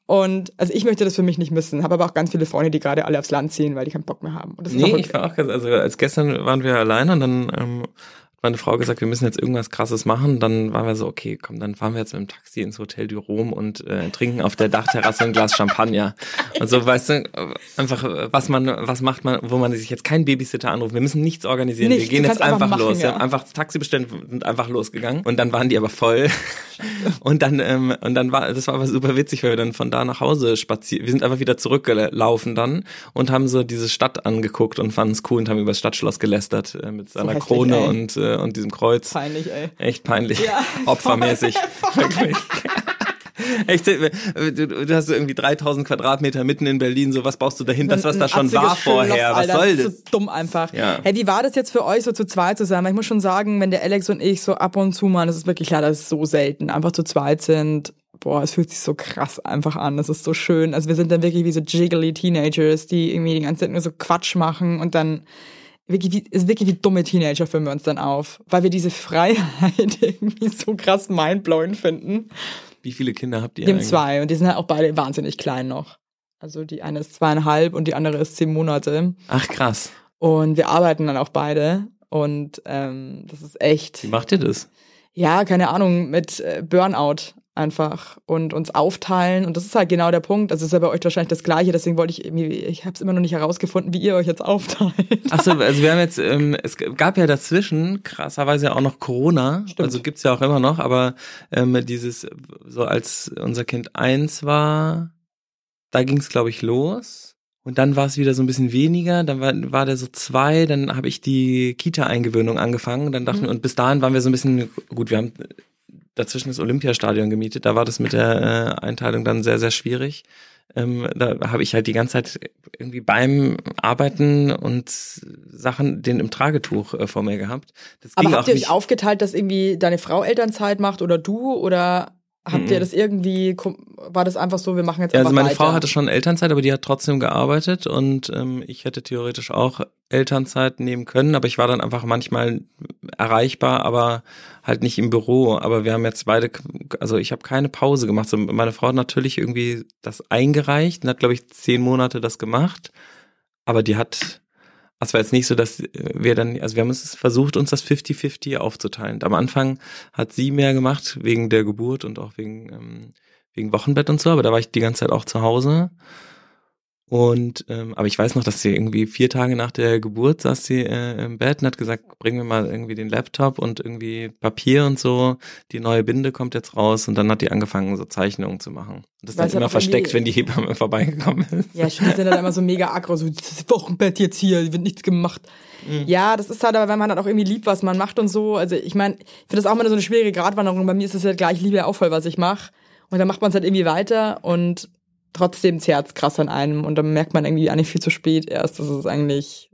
Und also ich möchte das für mich nicht missen, habe aber auch ganz viele Freunde, die gerade alle aufs Land ziehen, weil die keinen Bock mehr haben. Und das Nee, auch ich war auch, ganz- also als gestern waren wir alleine und dann ähm, meine Frau gesagt, wir müssen jetzt irgendwas krasses machen. Dann waren wir so, okay, komm, dann fahren wir jetzt mit dem Taxi ins Hotel du Rom und äh, trinken auf der Dachterrasse ein Glas Champagner. Und so, weißt du, einfach, was man, was macht man, wo man sich jetzt keinen Babysitter anruft. Wir müssen nichts organisieren. Nichts, wir gehen jetzt einfach einfach, machen, los. ja. Wir haben einfach das Taxi bestellt und sind einfach losgegangen. Und dann waren die aber voll. Und dann, ähm, und dann war, das war aber super witzig, weil wir dann von da nach Hause spazieren. Wir sind einfach wieder zurückgelaufen dann und haben so diese Stadt angeguckt und fanden es cool und haben über das Stadtschloss gelästert äh, mit seiner hässlich, Krone ey. und, äh, und diesem Kreuz. Peinlich, ey. Echt peinlich. Ja. Opfermäßig. Wirklich. Echt, äh, du, du hast irgendwie 3000 Quadratmeter mitten in Berlin, so was baust du dahin? Das, was da schon war vorher, was soll das? das? ist so dumm einfach. Ja. Hey, wie war das jetzt für euch, so zu zweit zu sein? Weil ich muss schon sagen, wenn der Alex und ich so ab und zu mal, das ist wirklich klar, das ist so selten, einfach zu zweit sind, boah, es fühlt sich so krass einfach an. Das ist so schön. Also wir sind dann wirklich wie so jiggly Teenagers, die irgendwie die ganze Zeit nur so Quatsch machen und dann wirklich wie, ist wirklich wie dumme Teenager führen wir uns dann auf, weil wir diese Freiheit irgendwie so krass mindblowing finden. Wie viele Kinder habt ihr Wir haben zwei und die sind halt auch beide wahnsinnig klein noch. Also die eine ist zweieinhalb und die andere ist zehn Monate. Ach krass. Und wir arbeiten dann auch beide. Und ähm, das ist echt, Wie macht ihr das? ja, keine Ahnung, mit äh, Burnout einfach und uns aufteilen. Und das ist halt genau der Punkt. Also es ist ja bei euch wahrscheinlich das Gleiche. Deswegen wollte ich irgendwie, ich habe es immer noch nicht herausgefunden, wie ihr euch jetzt aufteilt. Ach so, also wir haben jetzt, ähm, es gab ja dazwischen krasserweise ja auch noch Corona, Stimmt. also gibt's ja auch immer noch, aber ähm, dieses, so als unser Kind eins war, da ging's glaube ich los. Und dann war es wieder so ein bisschen weniger, dann war, war der so zwei, dann habe ich die Kita-Eingewöhnung angefangen, dann dachten Mhm. wir, und bis dahin waren wir so ein bisschen, gut, wir haben dazwischen das Olympiastadion gemietet, da war das mit der äh, Einteilung dann sehr, sehr schwierig. Ähm, da habe ich halt die ganze Zeit irgendwie beim Arbeiten und Sachen den im Tragetuch äh, vor mir gehabt. Das Aber habt ihr euch aufgeteilt, dass irgendwie deine Frau Elternzeit macht oder du? Oder habt Mhm. ihr das irgendwie, war das einfach so, wir machen jetzt Ja, einfach also meine weiter? Frau hatte schon Elternzeit, aber die hat trotzdem gearbeitet und ähm, ich hätte theoretisch auch Elternzeit nehmen können, aber ich war dann einfach manchmal erreichbar, aber halt nicht im Büro. Aber wir haben jetzt beide, also ich habe keine Pause gemacht. So, meine Frau hat natürlich irgendwie das eingereicht und hat, glaube ich, zehn Monate das gemacht, aber die hat es war jetzt nicht so, dass wir dann, also wir haben es versucht, uns das 50-50 aufzuteilen. Am Anfang hat sie mehr gemacht, wegen der Geburt und auch wegen, ähm, wegen Wochenbett und so, aber da war ich die ganze Zeit auch zu Hause. Und ähm, aber ich weiß noch, dass sie irgendwie vier Tage nach der Geburt saß sie äh, im Bett und hat gesagt, bring mir mal irgendwie den Laptop und irgendwie Papier und so. Die neue Binde kommt jetzt raus und dann hat die angefangen, so Zeichnungen zu machen. Und das Weil dann hat immer versteckt, wenn die Hebamme vorbeigekommen ist. Ja, die sind dann immer so mega aggro, so das Wochenbett jetzt hier, wird nichts gemacht. Mhm. Ja, das ist halt aber, wenn man dann auch irgendwie liebt, was man macht und so. Also ich meine, ich finde das auch immer so eine schwierige Gratwanderung. Bei mir ist es halt gleich, ich liebe ja auch voll, was ich mache. Und dann macht man es halt irgendwie weiter und trotzdem zerrt krass an einem. Und dann merkt man irgendwie eigentlich viel zu spät erst, dass es eigentlich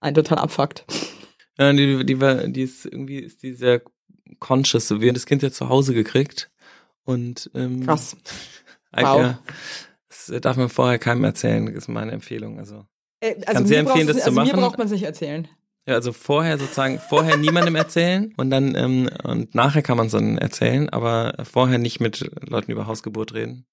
ein total abfuckt. Ja, die, die, war, die ist irgendwie ist die sehr conscious. So, wir haben das Kind ja zu Hause gekriegt und ähm, Krass. Wow. Ja, das darf man vorher keinem erzählen, ist meine Empfehlung. Also Äh, Kann Also, sehr mir, brauchst empfehlen, das zu also mir machen. braucht man es nicht erzählen. ja, also vorher sozusagen vorher niemandem erzählen und dann ähm, und nachher kann man es dann erzählen, aber vorher nicht mit Leuten über Hausgeburt reden.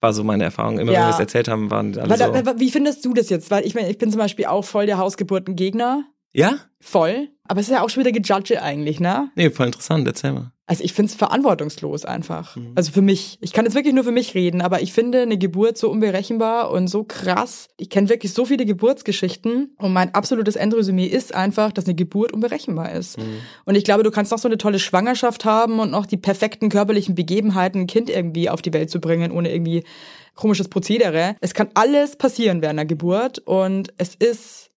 War so meine Erfahrung. Immer wenn Ja. wir es erzählt haben, waren alle Aber so. wie findest du das jetzt? Weil ich meine, ich bin zum Beispiel auch voll der Hausgeburtengegner. Ja? Voll. Aber es ist ja auch schon wieder gejudge eigentlich, ne? Nee, voll interessant. Erzähl mal. Also ich finde es verantwortungslos einfach. Mhm. Also für mich. Ich kann jetzt wirklich nur für mich reden, aber ich finde eine Geburt so unberechenbar und so krass. Ich kenne wirklich so viele Geburtsgeschichten und mein absolutes Endresümee ist einfach, dass eine Geburt unberechenbar ist. Mhm. Und ich glaube, du kannst noch so eine tolle Schwangerschaft haben und noch die perfekten körperlichen Begebenheiten, ein Kind irgendwie auf die Welt zu bringen, ohne irgendwie komisches Prozedere. Es kann alles passieren während einer Geburt und es ist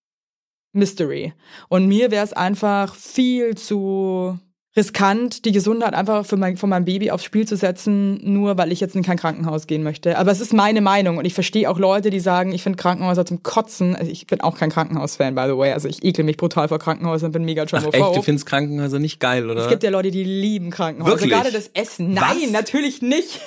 Mystery. Und mir wäre es einfach viel zu riskant, die Gesundheit einfach für mein, von meinem Baby aufs Spiel zu setzen, nur weil ich jetzt in kein Krankenhaus gehen möchte. Aber es ist meine Meinung und ich verstehe auch Leute, die sagen, ich finde Krankenhäuser zum Kotzen. Also ich bin auch kein Krankenhaus-Fan, by the way. Also ich ekel mich brutal vor Krankenhäusern, bin mega Ach, germophob. echt, du findest Krankenhäuser nicht geil, oder? Es gibt ja Leute, die lieben Krankenhäuser. Wirklich? Gerade das Essen. Nein, Was? natürlich nicht.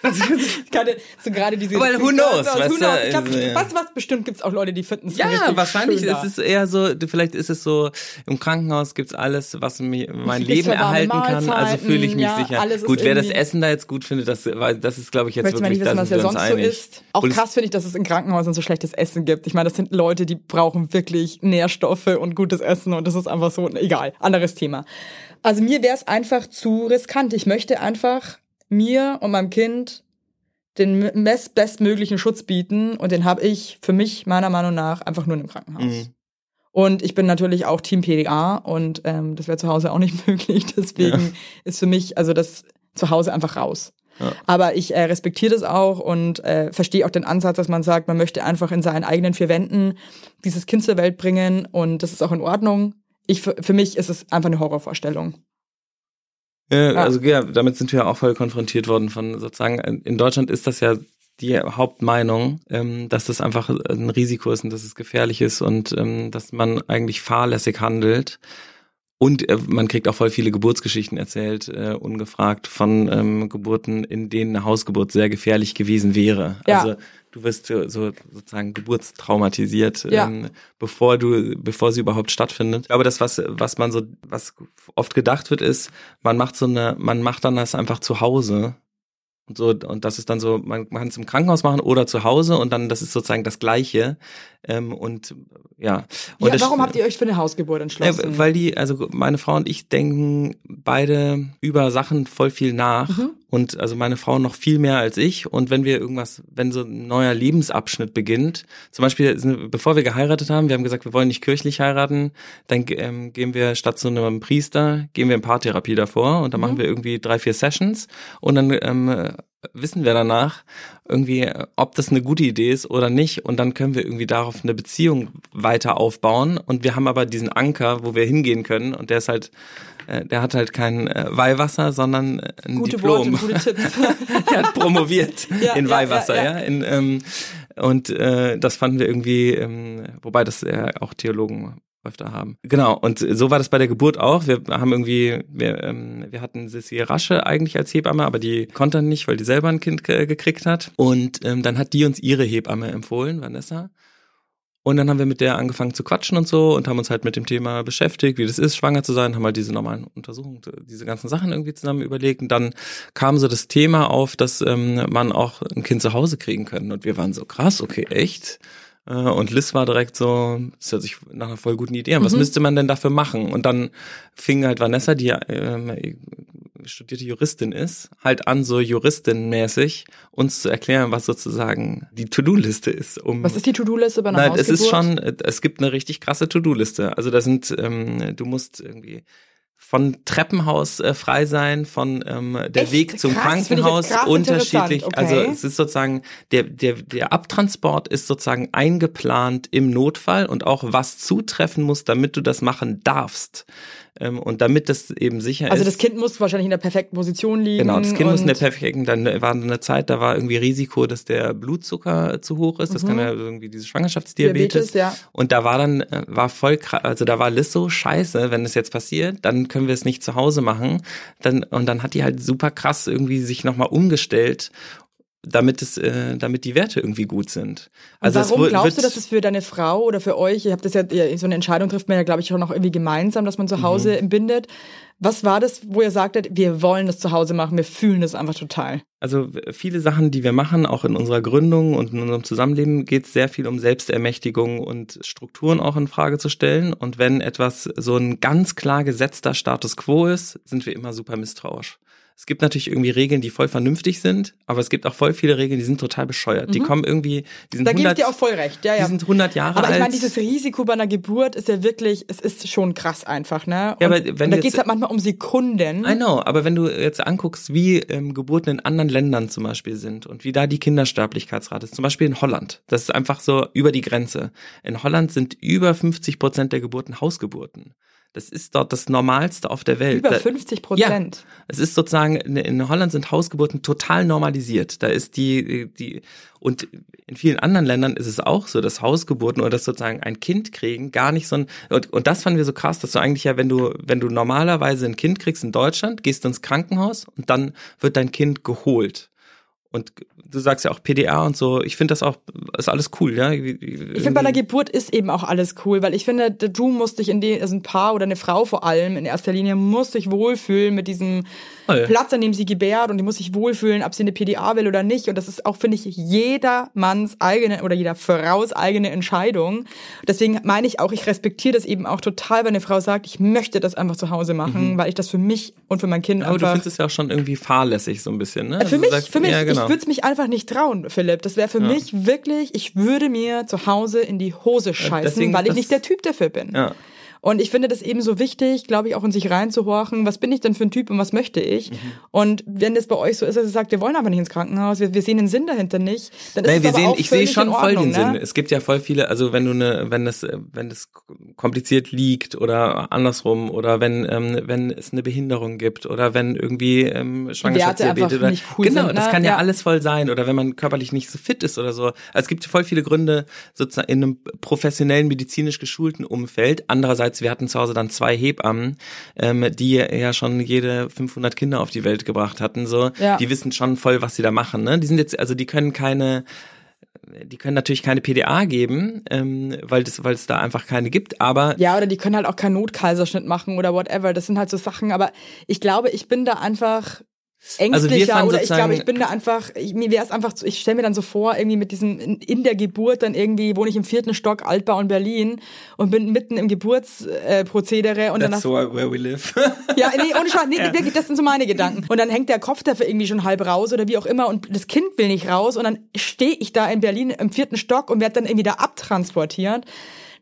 Keine, so gerade diese. Well, who knows, who weißt knows? du, Ich glaub, ja. was, was bestimmt gibt's auch Leute, die finden es Ja, wahrscheinlich ist es eher so, vielleicht ist es so, im Krankenhaus gibt's alles, was mir mein Gibt's Leben erhalten kann, also fühle ich mich ja, sicher. Gut, wer das Essen da jetzt gut findet, das, weil das ist, glaube ich, Ich jetzt möchte wirklich, wissen, da was ja sonst so einig. ist. Auch Und es- krass finde ich, dass es in Krankenhäusern so schlechtes Essen gibt. Ich meine, das sind Leute, die brauchen wirklich Nährstoffe und gutes Essen und das ist einfach so, egal, anderes Thema. Also mir wäre es einfach zu riskant. Ich möchte einfach mir und meinem Kind den best bestmöglichen Schutz bieten und den habe ich für mich meiner Meinung nach einfach nur in einem Krankenhaus. Mhm. Und ich bin natürlich auch Team PDA und ähm, das wäre zu Hause auch nicht möglich. Deswegen ist für mich also das zu Hause einfach raus. Ja. Aber ich äh, respektiere das auch und äh, verstehe auch den Ansatz, dass man sagt, man möchte einfach in seinen eigenen vier Wänden dieses Kind zur Welt bringen und das ist auch in Ordnung. Ich, für, für mich ist es einfach eine Horrorvorstellung. Ja, Ja. also ja, damit sind wir auch voll konfrontiert worden von sozusagen, in Deutschland ist das ja die Hauptmeinung, ähm, dass das einfach ein Risiko ist und dass es gefährlich ist und ähm, dass man eigentlich fahrlässig handelt. Und äh, man kriegt auch voll viele Geburtsgeschichten erzählt, äh, ungefragt von ähm, Geburten, in denen eine Hausgeburt sehr gefährlich gewesen wäre. Ja. Also du wirst so, so sozusagen geburtstraumatisiert, Ja. ähm, bevor du, bevor sie überhaupt stattfindet. Aber das, was, was man so, was oft gedacht wird, ist, man macht so eine, man macht dann das einfach zu Hause. Und so, und das ist dann so, man, man kann es im Krankenhaus machen oder zu Hause und dann, das ist sozusagen das Gleiche. Ähm, und ja. Und Ja, das- warum habt ihr euch für eine Hausgeburt entschlossen? weil die, also meine Frau und ich denken beide über Sachen voll viel nach. Mhm. Und also meine Frau noch viel mehr als ich. Und wenn wir irgendwas, wenn so ein neuer Lebensabschnitt beginnt, zum Beispiel, sind- bevor wir geheiratet haben, wir haben gesagt, wir wollen nicht kirchlich heiraten, dann ähm, gehen wir statt zu einem Priester, gehen wir in Paartherapie davor und dann Mhm. machen wir irgendwie drei, vier Sessions und dann ähm, wissen wir danach irgendwie, ob das eine gute Idee ist oder nicht. Und dann können wir irgendwie darauf eine Beziehung weiter aufbauen. Und wir haben aber diesen Anker, wo wir hingehen können. Und der ist halt, äh, der hat halt kein äh, Weihwasser, sondern äh, ein gute Diplom. Worte, gute Tipps. er hat promoviert Ja, in ja, Weihwasser, ja. ja, ja. In, ähm, und äh, das fanden wir irgendwie, ähm, wobei das ja auch Theologen öfter haben. Genau, und so war das bei der Geburt auch. Wir haben irgendwie, wir, ähm, wir hatten Sissi Rasche eigentlich als Hebamme, aber die konnte nicht, weil die selber ein Kind ge gekriegt hat. Und ähm, dann hat die uns ihre Hebamme empfohlen, Vanessa. Und dann haben wir mit der angefangen zu quatschen und so und haben uns halt mit dem Thema beschäftigt, wie das ist, schwanger zu sein, haben halt diese normalen Untersuchungen, diese ganzen Sachen irgendwie zusammen überlegt. Und dann kam so das Thema auf, dass ähm, man auch ein Kind zu Hause kriegen kann. Und wir waren so krass, okay, echt? Äh, Und Liz war direkt so, das hört sich nach einer voll guten Idee an. Was müsste man denn dafür machen? Und dann fing halt Vanessa, die ähm, studierte Juristin ist, halt an, so Juristin-mäßig uns zu erklären, was sozusagen die To-Do-Liste ist. Um Was ist die To-Do-Liste bei einer Nein, es Hausgeburt? ist schon, äh, es gibt eine richtig krasse To-Do-Liste. Also da sind, ähm, du musst irgendwie von Treppenhaus äh, frei sein, von ähm, der Echt? Weg zum Krass, Krankenhaus unterschiedlich. interessant, Also okay. es ist sozusagen der der der Abtransport ist sozusagen eingeplant im Notfall und auch was zutreffen muss, damit du das machen darfst und damit das eben sicher Also ist. das Kind muss wahrscheinlich in der perfekten Position liegen. Genau, das Kind muss in der perfekten, dann war eine Zeit, da war irgendwie Risiko, dass der Blutzucker zu hoch ist. Das kann ja irgendwie diese Schwangerschaftsdiabetes. Mhm. Diabetes, ja. Und da war dann, äh, war voll krass, also da war Liz so scheiße, wenn es jetzt passiert, dann können wir es nicht zu Hause machen. Dann, und dann hat die halt super krass irgendwie sich nochmal umgestellt, damit es, äh, damit die Werte irgendwie gut sind. Also Und warum glaubst du, dass es für deine Frau oder für euch, ihr habt das ja, so eine Entscheidung trifft man ja, glaube ich, auch noch irgendwie gemeinsam, dass man zu Hause Mhm. entbindet. Was war das, wo ihr sagtet, wir wollen das zu Hause machen, wir fühlen das einfach total? Also viele Sachen, die wir machen, auch in unserer Gründung und in unserem Zusammenleben, geht es sehr viel um Selbstermächtigung und Strukturen auch in Frage zu stellen. Und wenn etwas so ein ganz klar gesetzter Status quo ist, sind wir immer super misstrauisch. Es gibt natürlich irgendwie Regeln, die voll vernünftig sind, aber es gibt auch voll viele Regeln, die sind total bescheuert. Die kommen irgendwie, die sind, Mhm. Da gebe ich 100, dir auch voll recht, ja, die ja. sind 100 Jahre Aber ich alt. meine, dieses Risiko bei einer Geburt ist ja wirklich, es ist schon krass einfach, ne? Und, Ja, aber wenn und da geht es halt manchmal um Sekunden. I know, aber wenn du jetzt anguckst, wie ähm, Geburten in anderen Ländern zum Beispiel sind und wie da die Kindersterblichkeitsrate ist, zum Beispiel in Holland, das ist einfach so über die Grenze. In Holland sind über 50 Prozent der Geburten Hausgeburten. Das ist dort das Normalste auf der Welt. Über Da- 50 Prozent. Ja, es ist sozusagen, in, in Holland sind Hausgeburten total normalisiert. Da ist die, die, und in vielen anderen Ländern ist es auch so, dass Hausgeburten oder dass sozusagen ein Kind kriegen gar nicht so ein, und, und das fanden wir so krass, dass du eigentlich ja, wenn du, wenn du normalerweise ein Kind kriegst in Deutschland, gehst du ins Krankenhaus und dann wird dein Kind geholt. Und du sagst ja auch PDA und so, ich finde das auch, ist alles cool, ja. Ich finde bei der Geburt ist eben auch alles cool, weil ich finde, du musst dich in dem, also ein Paar oder eine Frau vor allem in erster Linie muss sich wohlfühlen mit diesem Voll. Platz, an dem sie gebärt und die muss sich wohlfühlen, ob sie eine PDA will oder nicht. Und das ist auch, finde ich, jeder Manns eigene oder jeder Fraus eigene Entscheidung. Deswegen meine ich auch, ich respektiere das eben auch total, wenn eine Frau sagt, ich möchte das einfach zu Hause machen, mhm. weil ich das für mich und für mein Kind Aber einfach... du findest es ja auch schon irgendwie fahrlässig so ein bisschen, ne? Für also mich, sagst, für mich, ja, genau. Ich würde es mich einfach nicht trauen, Philipp. Das wäre für ja. mich wirklich, ich würde mir zu Hause in die Hose scheißen, weil ich nicht der Typ dafür bin. Ja. Und ich finde das eben so wichtig, glaube ich, auch in sich reinzuhorchen, was bin ich denn für ein Typ und was möchte ich? Mhm. Und wenn das bei euch so ist, dass ihr sagt, wir wollen aber nicht ins Krankenhaus, wir, wir sehen den Sinn dahinter nicht, dann ist nee, wir sehen, ich sehe schon Ordnung, voll den ne? Sinn. Es gibt ja voll viele, also wenn du eine, wenn das, wenn das kompliziert liegt oder andersrum oder wenn, ähm, wenn es eine Behinderung gibt oder wenn irgendwie ähm, Schwangerschaftsdiabetes oder cool genau, sind, das ne? kann ja, Ja. alles voll sein oder wenn man körperlich nicht so fit ist oder so. Also es gibt voll viele Gründe sozusagen in einem professionellen medizinisch geschulten Umfeld. Andererseits, wir hatten zu Hause dann zwei Hebammen, ähm, die ja schon jede 500 Kinder auf die Welt gebracht hatten. So, Ja. die wissen schon voll, was sie da machen. Ne? Die sind jetzt, also die können keine die können natürlich keine PDA geben, ähm, weil das, weil es da einfach keine gibt, aber Ja, oder die können halt auch keinen Notkaiserschnitt machen oder whatever. Das sind halt so Sachen. Aber ich glaube, ich bin da einfach ängstlicher fanden oder ich glaube, ich bin da einfach, ich, mir wäre es einfach, zu, ich stelle mir dann so vor, irgendwie mit diesem, in, in der Geburt dann irgendwie, wohne ich im vierten Stock Altbau in Berlin und bin mitten im Geburtsprozedere äh, und dann that's where where we live. Ja, nee, ohne Scheiß, nee, wirklich, das sind so meine Gedanken. Und dann hängt der Kopf dafür irgendwie schon halb raus oder wie auch immer und das Kind will nicht raus und dann stehe ich da in Berlin im vierten Stock und werde dann irgendwie da abtransportiert.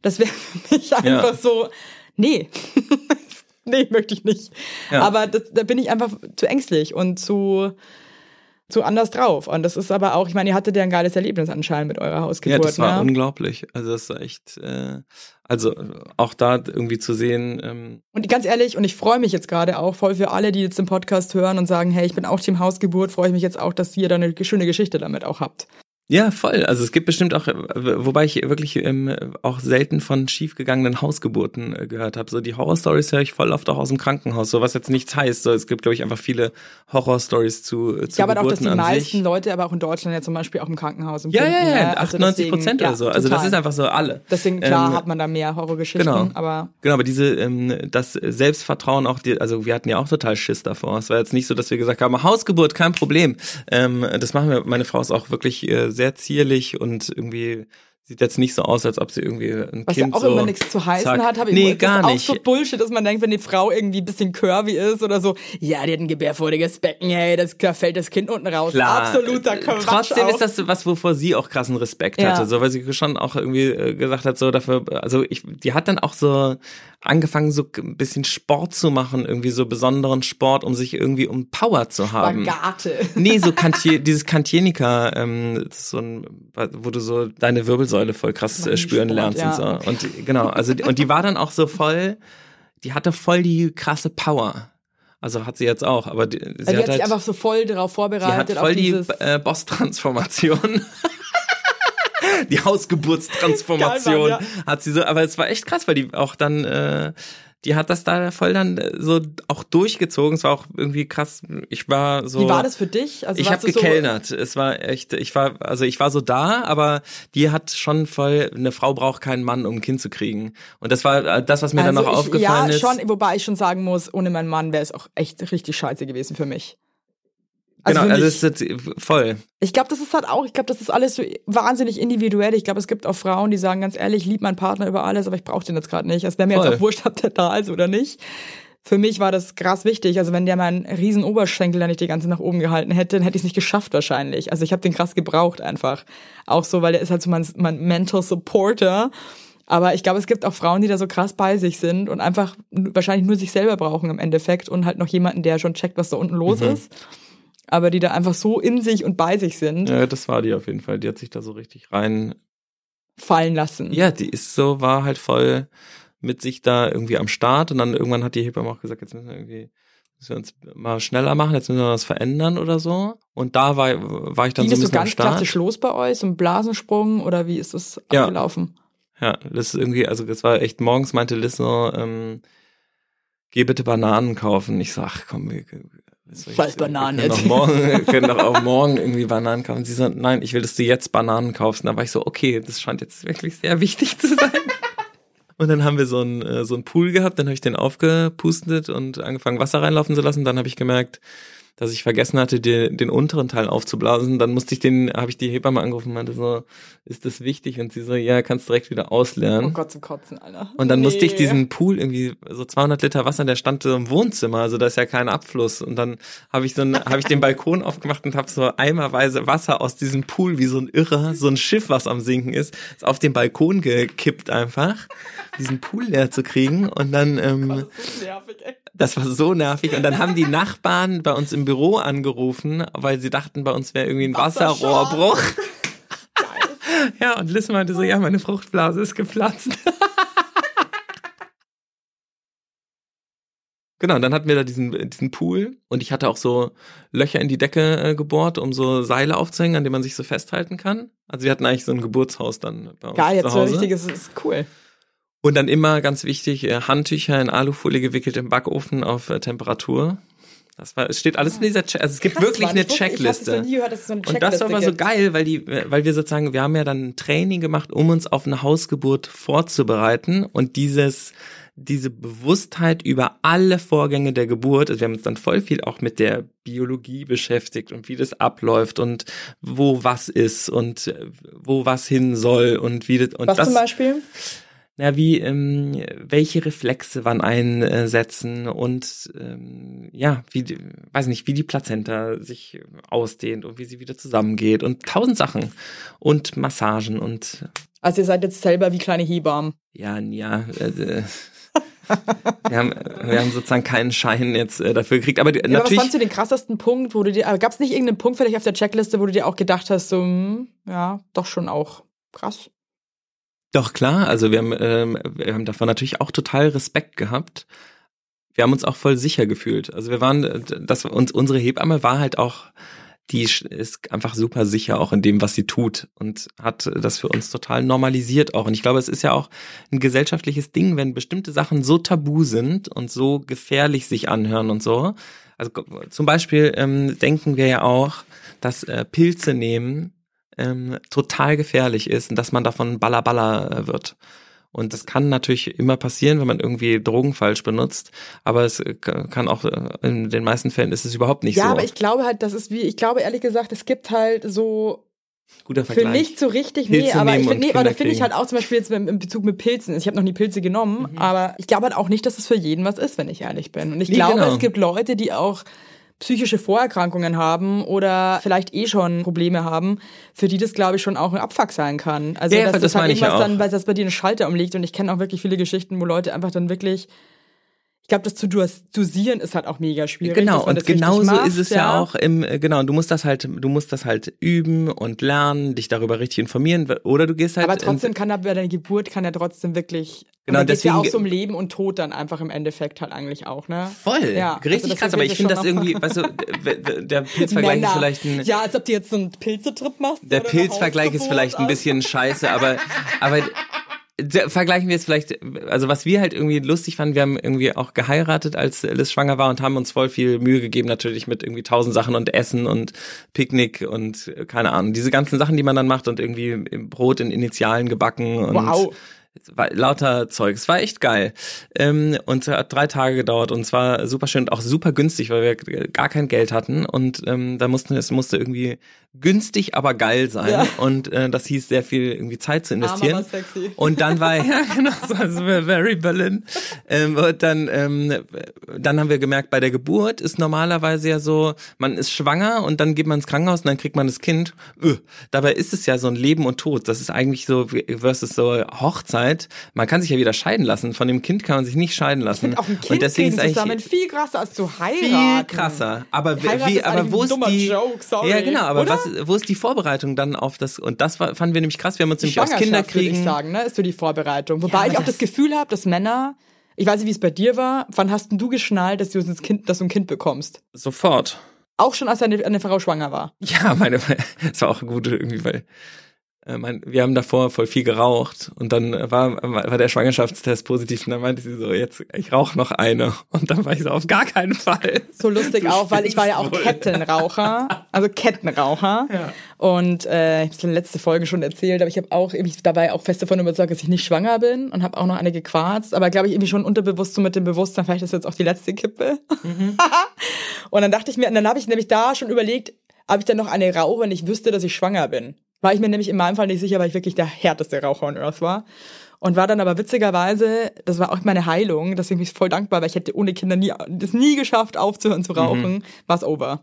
Das wäre für mich einfach so, nee. nee, möchte ich nicht. Ja. Aber das, da bin ich einfach zu ängstlich und zu zu anders drauf. Und das ist aber auch, ich meine, ihr hattet ja ein geiles Erlebnis anscheinend mit eurer ja, Hausgeburt. das war ne? unglaublich. Also das war echt, äh, also auch da irgendwie zu sehen, ähm, Und ganz ehrlich, und ich freue mich jetzt gerade auch voll für alle, die jetzt den Podcast hören und sagen, hey, ich bin auch Team Hausgeburt, freue ich mich jetzt auch, dass ihr da eine schöne Geschichte damit auch habt. Ja, voll. Also es gibt bestimmt auch, äh, wobei ich wirklich ähm, auch selten von schiefgegangenen Hausgeburten äh, gehört habe. So die Horrorstories höre ich voll oft auch aus dem Krankenhaus, so was jetzt nichts heißt. So es gibt, glaube ich, einfach viele Horrorstories zu, äh, zu Ich glaube auch, dass die meisten sich. Leute aber auch in Deutschland ja zum Beispiel auch im Krankenhaus im Ja, ja, Finden, ja, ne? Also 98 Prozent oder ja, so. Also das ist einfach so alle. Deswegen, klar, Ähm, hat man da mehr Horrorgeschichten, genau. aber Genau, aber diese, ähm, das Selbstvertrauen auch, die, also wir hatten ja auch total Schiss davor. Es war jetzt nicht so, dass wir gesagt haben, Hausgeburt, kein Problem. Ähm, das machen wir, meine Frau ist auch wirklich äh, sehr zierlich und irgendwie sieht jetzt nicht so aus, als ob sie irgendwie ein was Kind ja auch so, immer nichts zu heißen zack. hat, habe ich Nee, das gar auch nicht. so Bullshit, dass man denkt, wenn die Frau irgendwie ein bisschen curvy ist oder so, ja, die hat ein gebärfreudiges Becken, hey, das, da fällt das Kind unten raus. Klar. Absoluter Quatsch Trotzdem auch. ist das was, wovor sie auch krassen Respekt Ja. hatte, so weil sie schon auch irgendwie äh, gesagt hat, so dafür, also ich, die hat dann auch so angefangen, so ein bisschen Sport zu machen, irgendwie so besonderen Sport, um sich irgendwie um Power zu haben. Spagate. Nee, so Kantier, dieses Kantienika, ähm, das so ein, wo du so deine Wirbelsäule voll krass äh, spüren Sport, lernst ja, und so. okay. Und die- genau, also die- und die war dann auch so voll, die hatte voll die krasse Power. Also hat sie jetzt auch, aber die, sie Also die hat hat sich halt, einfach so voll darauf die vorbereitet hat voll die äh, Boss-Transformation. die Hausgeburtstransformation Geil, Mann, hat sie so, aber es war echt krass, weil die auch dann, äh, die hat das da voll dann äh, so auch durchgezogen. Es war auch irgendwie krass. Ich war so. Wie war das für dich? Also ich habe du so- gekellnert. es war echt, ich war, also ich war so da, aber die hat schon voll, eine Frau braucht keinen Mann, um ein Kind zu kriegen. Und das war äh, das, was mir dann Also noch ich, aufgefallen ja, ist. schon, wobei ich schon sagen muss, ohne meinen Mann wäre es auch echt richtig scheiße gewesen für mich. Also genau, also es ist jetzt voll. ich glaube, das ist halt auch, ich glaube, das ist alles so wahnsinnig individuell. Ich glaube, es gibt auch Frauen, die sagen ganz ehrlich, ich liebe meinen Partner über alles, aber ich brauche den jetzt gerade nicht. Es wäre mir Voll. jetzt auch wurscht, ob der da ist oder nicht. Für mich war das krass wichtig. Also wenn der meinen riesen Oberschenkel da nicht die ganze nach oben gehalten hätte, dann hätte ich es nicht geschafft wahrscheinlich. Also ich habe den krass gebraucht einfach. Auch so, weil der ist halt so mein, mein Mental Supporter. Aber ich glaube, es gibt auch Frauen, die da so krass bei sich sind und einfach wahrscheinlich nur sich selber brauchen im Endeffekt und halt noch jemanden, der schon checkt, was da unten los Mhm. ist. Aber die da einfach so in sich und bei sich sind, Ja, das war die auf jeden Fall. Die hat sich da so richtig rein fallen lassen. Ja, die ist so, war halt voll mit sich da irgendwie am Start und dann irgendwann hat die Hebamme auch gesagt, jetzt müssen wir irgendwie, müssen wir uns mal schneller machen, jetzt müssen wir was verändern oder so. Und da war, war ich dann Ging so ein so bisschen am ganz Start. klassisch los bei euch? So ein Blasensprung oder wie ist das Ja. abgelaufen? Ja, das ist irgendwie, also das war echt, morgens meinte Liz so, ähm, geh bitte Bananen kaufen. Ich so, ach komm, wir, Scheiß Bananen wir können jetzt. doch morgen, können doch auch morgen irgendwie Bananen kaufen. Sie so, nein, ich will, dass du jetzt Bananen kaufst. Und da war ich so, okay, das scheint jetzt wirklich sehr wichtig zu sein. Und dann haben wir so einen, äh, so einen Pool gehabt, dann habe ich den aufgepustet und angefangen Wasser reinlaufen zu lassen. Dann habe ich gemerkt, dass ich vergessen hatte, den, den unteren Teil aufzublasen. Dann musste ich den, habe ich die Hebamme angerufen und meinte so, ist das wichtig? Und sie so, ja, kannst direkt wieder ausleeren. Oh Gott, zum Kotzen, Alter. Und dann musste ich Nee. diesen Pool irgendwie so 200 Liter Wasser, der stand so im Wohnzimmer, also da ist ja kein Abfluss. Und dann habe ich so einen, habe ich den Balkon aufgemacht und habe so eimerweise Wasser aus diesem Pool wie so ein Irrer, so ein Schiff, was am sinken ist, ist auf den Balkon gekippt einfach, diesen Pool leer zu kriegen. Und dann, ähm, Das ist nervig, ey. Das war so nervig. Und dann haben die Nachbarn bei uns im Büro angerufen, weil sie dachten, bei uns wäre irgendwie ein. Wasserrohrbruch. Ja, und Liz meinte so, ja, meine Fruchtblase ist geplatzt. Genau, dann hatten wir da diesen, diesen Pool und ich hatte auch so Löcher in die Decke äh, gebohrt, um so Seile aufzuhängen, an denen man sich so festhalten kann. Also wir hatten eigentlich so ein Geburtshaus dann bei uns Geil, zu jetzt so Hause. richtig, ist, ist cool. Und dann immer ganz wichtig, äh, Handtücher in Alufolie gewickelt im Backofen auf äh, Temperatur. Das war, es steht alles in dieser Check, also es gibt Krass, wirklich eine ich wusste- Ich Checkliste. noch nie gehört, dass es so eine Und Checkliste das war aber so geil, weil die, weil wir sozusagen, wir haben ja dann ein Training gemacht, um uns auf eine Hausgeburt vorzubereiten und dieses, diese Bewusstheit über alle Vorgänge der Geburt, also wir haben uns dann voll viel auch mit der Biologie beschäftigt und wie das abläuft und wo was ist und äh, wo was hin soll und wie das, und Was das, zum Beispiel? Na, wie, ähm, welche Reflexe wann einsetzen und ähm, ja, wie, die- weiß nicht, wie die Plazenta sich ausdehnt und wie sie wieder zusammengeht und tausend Sachen und Massagen und Also ihr seid jetzt selber wie kleine Hebammen. ja, ja, äh, äh, wir haben, wir haben sozusagen keinen Schein jetzt äh, dafür gekriegt, aber Ja, aber was natürlich. fandst du den krassesten Punkt, wo du dir, gab es nicht irgendeinen Punkt vielleicht auf der Checkliste, wo du dir auch gedacht hast, so, hm, ja, doch schon auch krass. Doch klar, also wir haben, ähm, wir haben davon natürlich auch total Respekt gehabt. Wir haben uns auch voll sicher gefühlt. Also wir waren, äh, das uns unsere Hebamme war halt auch, die ist einfach super sicher auch in dem, was sie tut und hat das für uns total normalisiert auch. Und ich glaube, es ist ja auch ein gesellschaftliches Ding, wenn bestimmte Sachen so tabu sind und so gefährlich sich anhören und so. Also zum Beispiel ähm, denken wir ja auch, dass äh, Pilze nehmen ähm, total gefährlich ist und dass man davon Balla äh, wird. Und das kann natürlich immer passieren, wenn man irgendwie Drogen falsch benutzt, aber es äh, kann auch, äh, in den meisten Fällen ist es überhaupt nicht ja, so. aber ich glaube halt, das ist wie, ich glaube ehrlich gesagt, es gibt halt so Guter für Vergleich. nicht so richtig, nee, Pilze aber nehmen ich finde, nee, aber da finde ich halt auch zum Beispiel jetzt im Bezug mit Pilzen. Ich habe noch nie Pilze genommen, aber ich glaube halt auch nicht, dass es für jeden was ist, wenn ich ehrlich bin. Und ich Nee, glaube, genau. es gibt Leute, die auch psychische Vorerkrankungen haben oder vielleicht eh schon Probleme haben, für die das glaube ich schon auch ein Abfuck sein kann. Also Ja, dass das das halt irgendwas auch. dann, weil das bei dir einen Schalter umlegt und ich kenne auch wirklich viele Geschichten, wo Leute einfach dann wirklich ich glaube, das zu dos- dosieren ist halt auch mega schwierig. Genau, und das genauso ist es ja. auch im, äh, genau, du musst das halt, du musst das halt üben und lernen, dich darüber richtig informieren, oder du gehst halt. Aber trotzdem kann er bei der Geburt kann er trotzdem wirklich. Genau, und da geht's ja auch so um Leben und Tod dann einfach im Endeffekt halt eigentlich auch, ne? Voll, Ja, also richtig das krass, aber ich finde das irgendwie, weißt du, der Pilzvergleich ist vielleicht ein, Ja, als ob du jetzt so einen Pilzetrip machst. Der Pilzvergleich ist vielleicht ein bisschen scheiße, aber, aber vergleichen wir es vielleicht, also was wir halt irgendwie lustig fanden, wir haben irgendwie auch geheiratet, als Liz schwanger war und haben uns voll viel Mühe gegeben, natürlich mit irgendwie tausend Sachen und Essen und Picknick und äh, keine Ahnung, diese ganzen Sachen, die man dann macht und irgendwie Brot in Initialen gebacken und Wow. lauter Zeug. Es war echt geil. Ähm, und es hat drei Tage gedauert und es war super schön und auch super günstig, weil wir gar kein Geld hatten. Und ähm, da mussten es musste irgendwie günstig, aber geil sein. Ja. Und äh, das hieß sehr viel irgendwie Zeit zu investieren. aber sexy. Und dann war ja genau so, also very Berlin. Ähm, und dann ähm, dann haben wir gemerkt, bei der Geburt ist normalerweise ja so, man ist schwanger und dann geht man ins Krankenhaus und dann kriegt man das Kind. Öh. Dabei ist es ja so ein Leben und Tod. Das ist eigentlich so versus so Hochzeit. Man kann sich ja wieder scheiden lassen. Von dem Kind kann man sich nicht scheiden lassen. Auch ein Kind und deswegen ist zusammen eigentlich viel krasser als zu heiraten. viel krasser. Aber Heirat wie, aber wo ist die? Joke, sorry. ja, genau. Aber Oder? was, wo ist die Vorbereitung dann auf das? Und das war, fanden wir nämlich krass. Wir haben uns nämlich aus Schwangerschaft, würde ich Kinderkriegen. sagen, ne? Ist so die Vorbereitung. Wobei aber ich auch das- das Gefühl habe, dass Männer, ich weiß nicht, wie es bei dir war, wann hast denn du geschnallt, dass du, das kind, dass du ein Kind bekommst? Sofort. Auch schon, als deine, eine Frau schwanger war. Ja, meine, es war auch gut irgendwie, weil mein, wir haben davor voll viel geraucht und dann war, war der Schwangerschaftstest positiv und dann meinte sie so, jetzt, ich rauche noch eine. Und dann war ich so, auf gar keinen Fall. So lustig Du auch, weil ich war ja auch wohl. Kettenraucher, also Kettenraucher. Ja. Und äh, ich habe es in der letzten Folge schon erzählt, aber ich habe auch, ich dabei auch fest davon überzeugt, dass ich nicht schwanger bin und habe auch noch eine gequarzt, aber glaube ich irgendwie schon unterbewusst so mit dem Bewusstsein, vielleicht ist jetzt auch die letzte Kippe. und dann dachte ich mir, und dann habe ich nämlich da schon überlegt, ob ich dann noch eine rauche, wenn ich wüsste, dass ich schwanger bin. War ich mir nämlich in meinem Fall nicht sicher, weil ich wirklich der härteste Raucher on Earth war. Und war dann aber witzigerweise, das war auch meine Heilung, deswegen bin ich voll dankbar, weil ich hätte ohne Kinder nie, das nie geschafft, aufzuhören zu rauchen, war's over.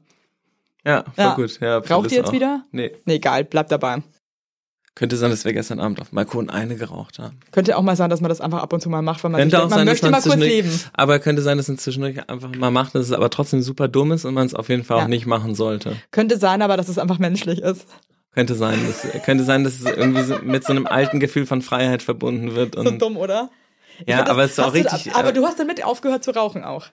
Ja, voll Ja. gut. Ja, Raucht ihr jetzt auch. wieder? Nee. Nee, egal, bleibt dabei. Könnte sein, dass wir gestern Abend auf dem Balkon eine geraucht haben. Könnte auch mal sein, dass man das einfach ab und zu mal macht, weil man, Könnte sich, auch man sein, möchte man mal kurz leben. aber könnte sein, dass es zwischendurch einfach mal macht, dass es aber trotzdem super dumm ist und man es auf jeden Fall Ja. auch nicht machen sollte. Könnte sein, aber dass es einfach menschlich ist. Könnte sein, dass, könnte sein, dass es irgendwie so mit so einem alten Gefühl von Freiheit verbunden wird So und dumm, oder? Ich ja, das- aber es ist auch hast du- richtig. aber äh, du hast damit aufgehört zu rauchen auch.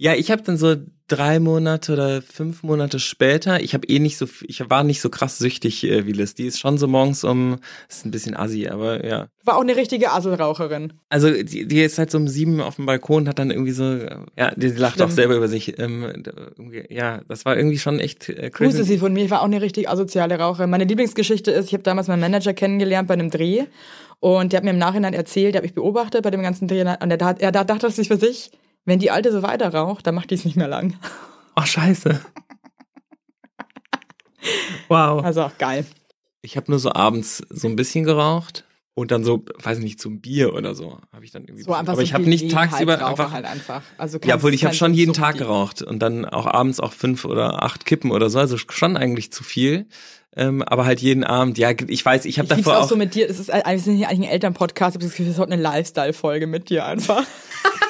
Ja, ich habe dann so drei Monate oder fünf Monate später, ich habe eh nicht so, ich war nicht so krass süchtig äh, wie Liz. Die ist schon so morgens um, ist ein bisschen assi, aber ja. War auch eine richtige Asselraucherin. Also die, die ist halt so um sieben auf dem Balkon, hat dann irgendwie so, ja, die lacht Schlimm. auch selber über sich. Ähm, ja, das war irgendwie schon echt äh, Grüße crazy. sie von mir, ich war auch eine richtig asoziale Raucherin. Meine Lieblingsgeschichte ist, ich habe damals meinen Manager kennengelernt bei einem Dreh und der hat mir im Nachhinein erzählt, der hat mich beobachtet bei dem ganzen Dreh und er, hat- er da dachte sich für sich, wenn die Alte so weiter raucht, dann macht die es nicht mehr lang. Oh, scheiße. wow. Also auch geil. Ich habe nur so abends so ein bisschen geraucht und dann so, weiß nicht, zum Bier oder so, habe ich dann irgendwie. So aber so ich habe nicht tagsüber Gelegenheitsraucher einfach halt einfach. Also Ja, obwohl ich habe schon jeden Tag Suchti. geraucht und dann auch abends auch fünf oder acht Kippen oder so, also schon eigentlich zu viel. Ähm, aber halt jeden Abend, ja, ich weiß, ich habe davor auch, auch, so mit dir. Es ist eigentlich, wir sind hier eigentlich ein Elternpodcast. Habe das ist heute eine Lifestyle-Folge mit dir einfach.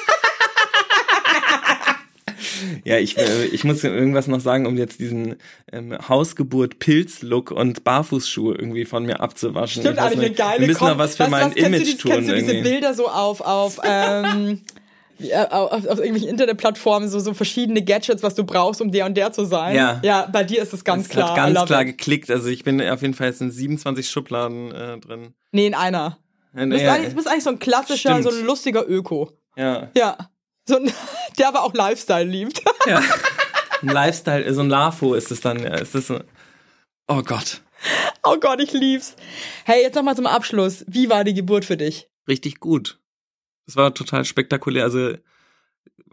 ja, ich, äh, ich muss irgendwas noch sagen, um jetzt diesen ähm, Hausgeburt-Pilz-Look und Barfußschuhe irgendwie von mir abzuwaschen. Stimmt eigentlich eine geile Wir müssen noch was für du mein du Image die, tun Kennst du diese irgendwie. Bilder so auf, auf, ähm, auf, auf irgendwelchen Internetplattformen, so, so verschiedene Gadgets, was du brauchst, um der und der zu sein? Ja. Ja, bei dir ist es ganz Es klar. hat ganz klar it. geklickt. Also ich bin auf jeden Fall jetzt in 27 Schubladen äh, drin. Nee, in einer. Ja, Du bist, ja, eigentlich, du bist eigentlich so ein klassischer, Stimmt. so ein lustiger Öko. ja. Ja. So ein, der aber auch Lifestyle liebt. ja. Ein Lifestyle, so ein LAFO ist es dann. Ja. Ist das so? Oh Gott. Oh Gott, ich lieb's. Hey, jetzt nochmal zum Abschluss. Wie war die Geburt für dich? richtig gut. Es war total spektakulär. Also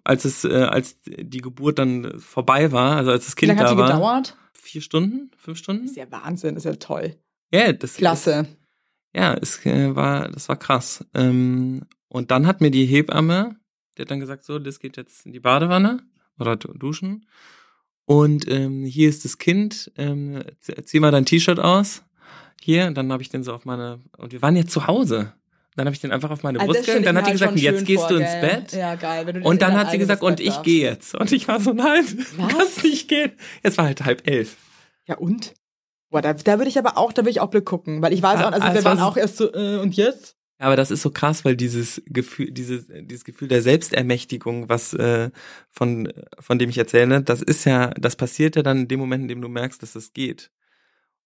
als es, äh, als die Geburt dann vorbei war, also als das Wie Kind lange hat da die war, gedauert? vier Stunden, fünf Stunden. Das ist ja Wahnsinn, das ist ja toll. Ja, das Klasse. ja, es äh, war, das war krass. Ähm, und dann hat mir die Hebamme, die hat dann gesagt, so, das geht jetzt in die Badewanne oder du- duschen. Und ähm, hier ist das Kind. Ähm, zieh- mal dein T-Shirt aus. Hier, und dann habe ich den so auf meine. Und wir waren jetzt zu Hause. Dann habe ich den einfach auf meine Also Brust gelegt. Dann hat die gesagt, jetzt gehst vor, du ins gell? Bett. Ja, geil. Wenn du Und dann hat sie gesagt, und ich gehe jetzt. Und ich war so, nein, Was? kannst nicht gehen. Jetzt war halt halb elf. Ja, und? Boah, da, da würde ich aber auch, da würde ich auch Glück gucken, weil ich weiß Ja, auch, also ah, wir es waren war auch erst so, äh, und jetzt? Ja, Aber das ist so krass, weil dieses Gefühl, dieses, dieses Gefühl der Selbstermächtigung, was äh, von von dem ich erzähle, das ist ja, das passiert ja dann in dem Moment, in dem du merkst, dass es geht.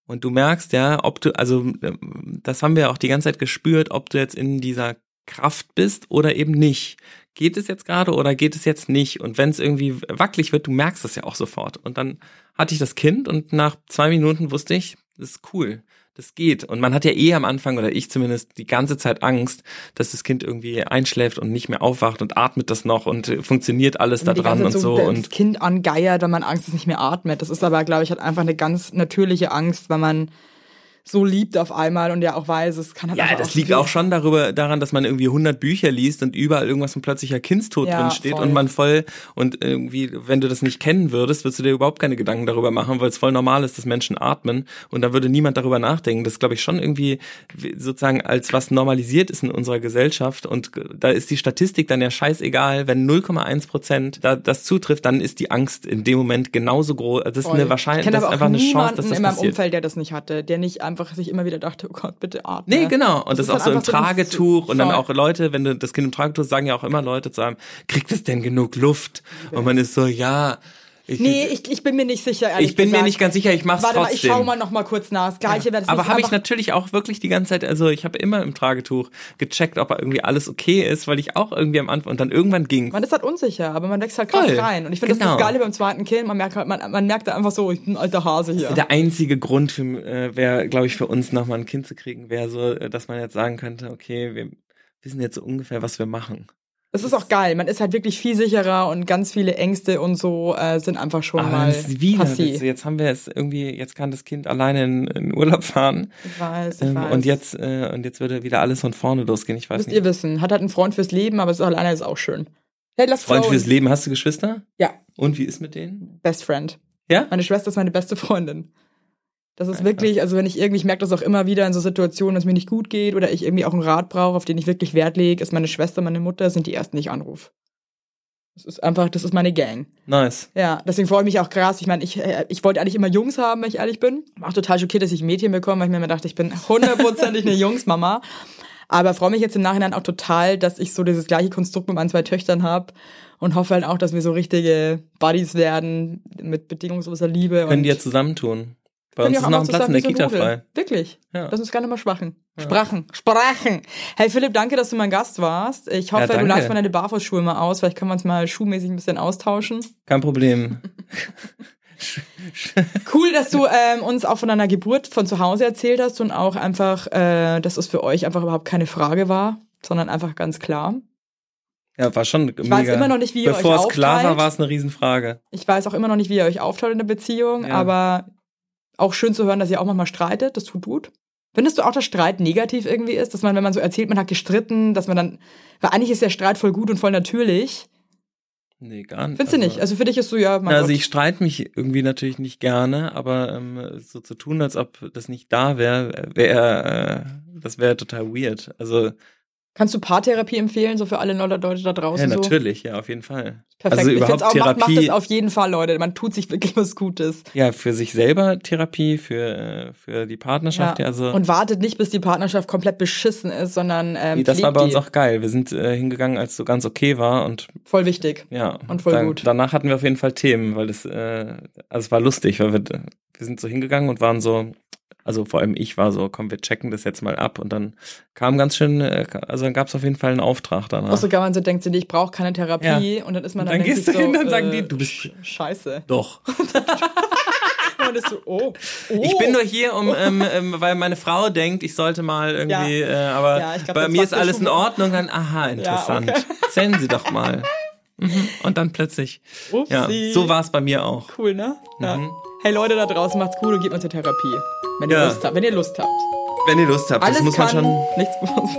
Und du merkst ja, ob du, also ähm, das haben wir auch die ganze Zeit gespürt, ob du jetzt in dieser Kraft bist oder eben nicht. Geht es jetzt gerade oder geht es jetzt nicht? Und wenn es irgendwie wackelig wird, du merkst das ja auch sofort. Und dann hatte ich das Kind und nach zwei Minuten wusste ich, das ist cool, das geht. Und man hat ja eh am Anfang, oder ich zumindest, die ganze Zeit Angst, dass das Kind irgendwie einschläft und nicht mehr aufwacht und atmet das noch und funktioniert alles da dran und so. das Und Kind angeiert, weil man Angst ist, nicht mehr atmet. Das ist aber, glaube ich, halt einfach eine ganz natürliche Angst, weil man so liebt auf einmal und ja auch weiß, es kann halt ja, das liegt auch schon darüber, daran, dass man irgendwie 100 Bücher liest und überall irgendwas von plötzlicher Kindstod Ja, drin steht voll. und man voll, und irgendwie, wenn du das nicht kennen würdest, würdest du dir überhaupt keine Gedanken darüber machen, weil es voll normal ist, dass Menschen atmen und da würde niemand darüber nachdenken. Das glaube ich schon irgendwie wie- sozusagen als was normalisiert ist in unserer Gesellschaft und da ist die Statistik dann ja scheißegal, wenn 0,1 Prozent da, das zutrifft, dann ist die Angst in dem Moment genauso groß. Das ist Voll. eine Wahrscheinlich, ich kenne das ist einfach eine Chance, dass das in meinem passiert. Umfeld, der das nicht hatte, der nicht einfach sich immer wieder dachte, oh Gott, bitte atme. Nee, genau. Und das, ist auch so im Tragetuch und dann auch Leute, wenn du das Kind im Tragetuch, sagen ja auch immer Leute zu einem, kriegt es denn genug Luft? Und man ist so, ja, Nee, ich, ich bin mir nicht sicher, ehrlich ich bin gesagt. mir nicht ganz sicher, ich mach's Warte trotzdem. mal, ich schau mal noch mal kurz nach. Das gleiche wäre das aber habe ich natürlich auch wirklich die ganze Zeit, also ich habe immer im Tragetuch gecheckt, ob irgendwie alles okay ist, weil ich auch irgendwie am Anfang und dann irgendwann ging. Man ist halt unsicher, aber man wächst halt krass Voll. rein. Und ich finde, das Genau. ist das Geile beim zweiten Kind. Man merkt halt, man, man merkt da einfach so, ich bin ein alter Hase hier. Der einzige Grund für, äh, wäre, glaube ich, für uns nochmal ein Kind zu kriegen, wäre so, äh, dass man jetzt sagen könnte, okay, wir wissen jetzt so ungefähr, was wir machen. Es ist auch geil. Man ist halt wirklich viel sicherer und ganz viele Ängste und so äh, sind einfach schon Aber mal das ist wieder, passé. das, jetzt haben wir es irgendwie, jetzt kann das Kind alleine in, in Urlaub fahren Ich weiß, ich ähm, weiß. und jetzt äh, und jetzt würde wieder alles von vorne losgehen. Ich weiß Müsst nicht. ihr wissen. Hat halt einen Freund fürs Leben, aber es ist alleine ist auch schön. Hey, lass Freund Frauen. fürs Leben, hast du Geschwister? Ja, Und wie ist mit denen? Best Friend. Ja? Meine Schwester ist meine beste Freundin. Das ist wirklich, also wenn ich irgendwie, ich merke das auch immer wieder in so Situationen, dass mir nicht gut geht oder ich irgendwie auch einen Rat brauche, auf den ich wirklich Wert lege, ist meine Schwester, meine Mutter, sind die ersten, die ich anrufe. Das ist einfach, das ist meine Gang. Nice. Ja, deswegen freue ich mich auch krass. Ich meine, ich, äh, ich wollte eigentlich immer Jungs haben, wenn ich ehrlich bin. War auch total schockiert, dass ich Mädchen bekomme, weil ich mir immer dachte, ich bin hundertprozentig eine Jungsmama. Aber freue mich jetzt im Nachhinein auch total, dass ich so dieses gleiche Konstrukt mit meinen zwei Töchtern habe und hoffe halt auch, dass wir so richtige Buddies werden mit bedingungsloser Liebe. Können die ja zusammentun. Bei uns ist noch ein Platz in der Kita Rudel. frei. Wirklich. Ja. Lass uns gerne mal sprachen. Sprachen. Sprachen. Hey Philipp, danke, dass du mein Gast warst. Ich hoffe, Ja, du leihst mal deine Barfußschuhe mal aus. Vielleicht können wir uns mal schuhmäßig ein bisschen austauschen. Kein Problem. Cool, dass du ähm, uns auch von deiner Geburt von zu Hause erzählt hast und auch einfach, äh, dass es für euch einfach überhaupt keine Frage war, sondern einfach ganz klar. Ja, war schon Ich weiß immer noch nicht, wie ihr Bevor euch es klar war, aufteilt. war es eine Riesenfrage. Ich weiß auch immer noch nicht, wie ihr euch aufteilt in der Beziehung, Ja. aber auch schön zu hören, dass ihr auch manchmal streitet. Das tut gut. Findest du auch, dass Streit negativ irgendwie ist? Dass man, wenn man so erzählt, man hat gestritten, dass man dann, weil eigentlich ist der Streit voll gut und voll natürlich. Nee, gar nicht. Findest du nicht? Also für dich ist so, ja, mein also Gott. ich streite mich irgendwie natürlich nicht gerne, aber ähm, so zu tun, als ob das nicht da wäre, wäre äh, das wäre total weird. Also Kannst du Paartherapie empfehlen, so für alle Leute da draußen ja, so? natürlich, ja, auf jeden Fall. Perfekt. Also ich überhaupt auch, macht, macht Therapie, das auf jeden Fall, Leute. Man tut sich wirklich was Gutes. ja, für sich selber Therapie, für äh, für die Partnerschaft, ja, also Und wartet nicht, bis die Partnerschaft komplett beschissen ist, sondern ähm, nee, das war bei uns die. auch geil. Wir sind äh, hingegangen, als so ganz okay war und voll wichtig. ja, Und voll dann, gut. Danach hatten wir auf jeden Fall Themen, weil es äh, also es war lustig, weil wir wir sind so hingegangen und waren so also vor allem ich war so, komm, wir checken das jetzt mal ab und dann kam ganz schön, äh, also dann gab es auf jeden Fall einen Auftrag danach. Auch sogar man so denkt, ich brauche keine Therapie Ja. und dann ist man dann, dann gehst du hin, so, dann sagen äh, die, du bist- Sch- Scheiße. Doch. Und ist so, oh, oh. Ich bin nur hier, um, ähm, ähm, weil meine Frau denkt, ich sollte mal irgendwie, äh, aber Ja, glaub, bei mir ist ja alles in Ordnung, dann, aha, interessant. okay. Erzählen Sie doch mal. Mhm. Und dann plötzlich, ja, Upsi. so war es bei mir auch. Cool, ne? Ja. Mhm. Hey Leute da draußen, macht's gut und geht mal zur Therapie. Wenn ihr Ja. Lust habt. Wenn ihr Lust habt. Wenn ihr Lust habt, Alles das muss man kann, schon nichts muss.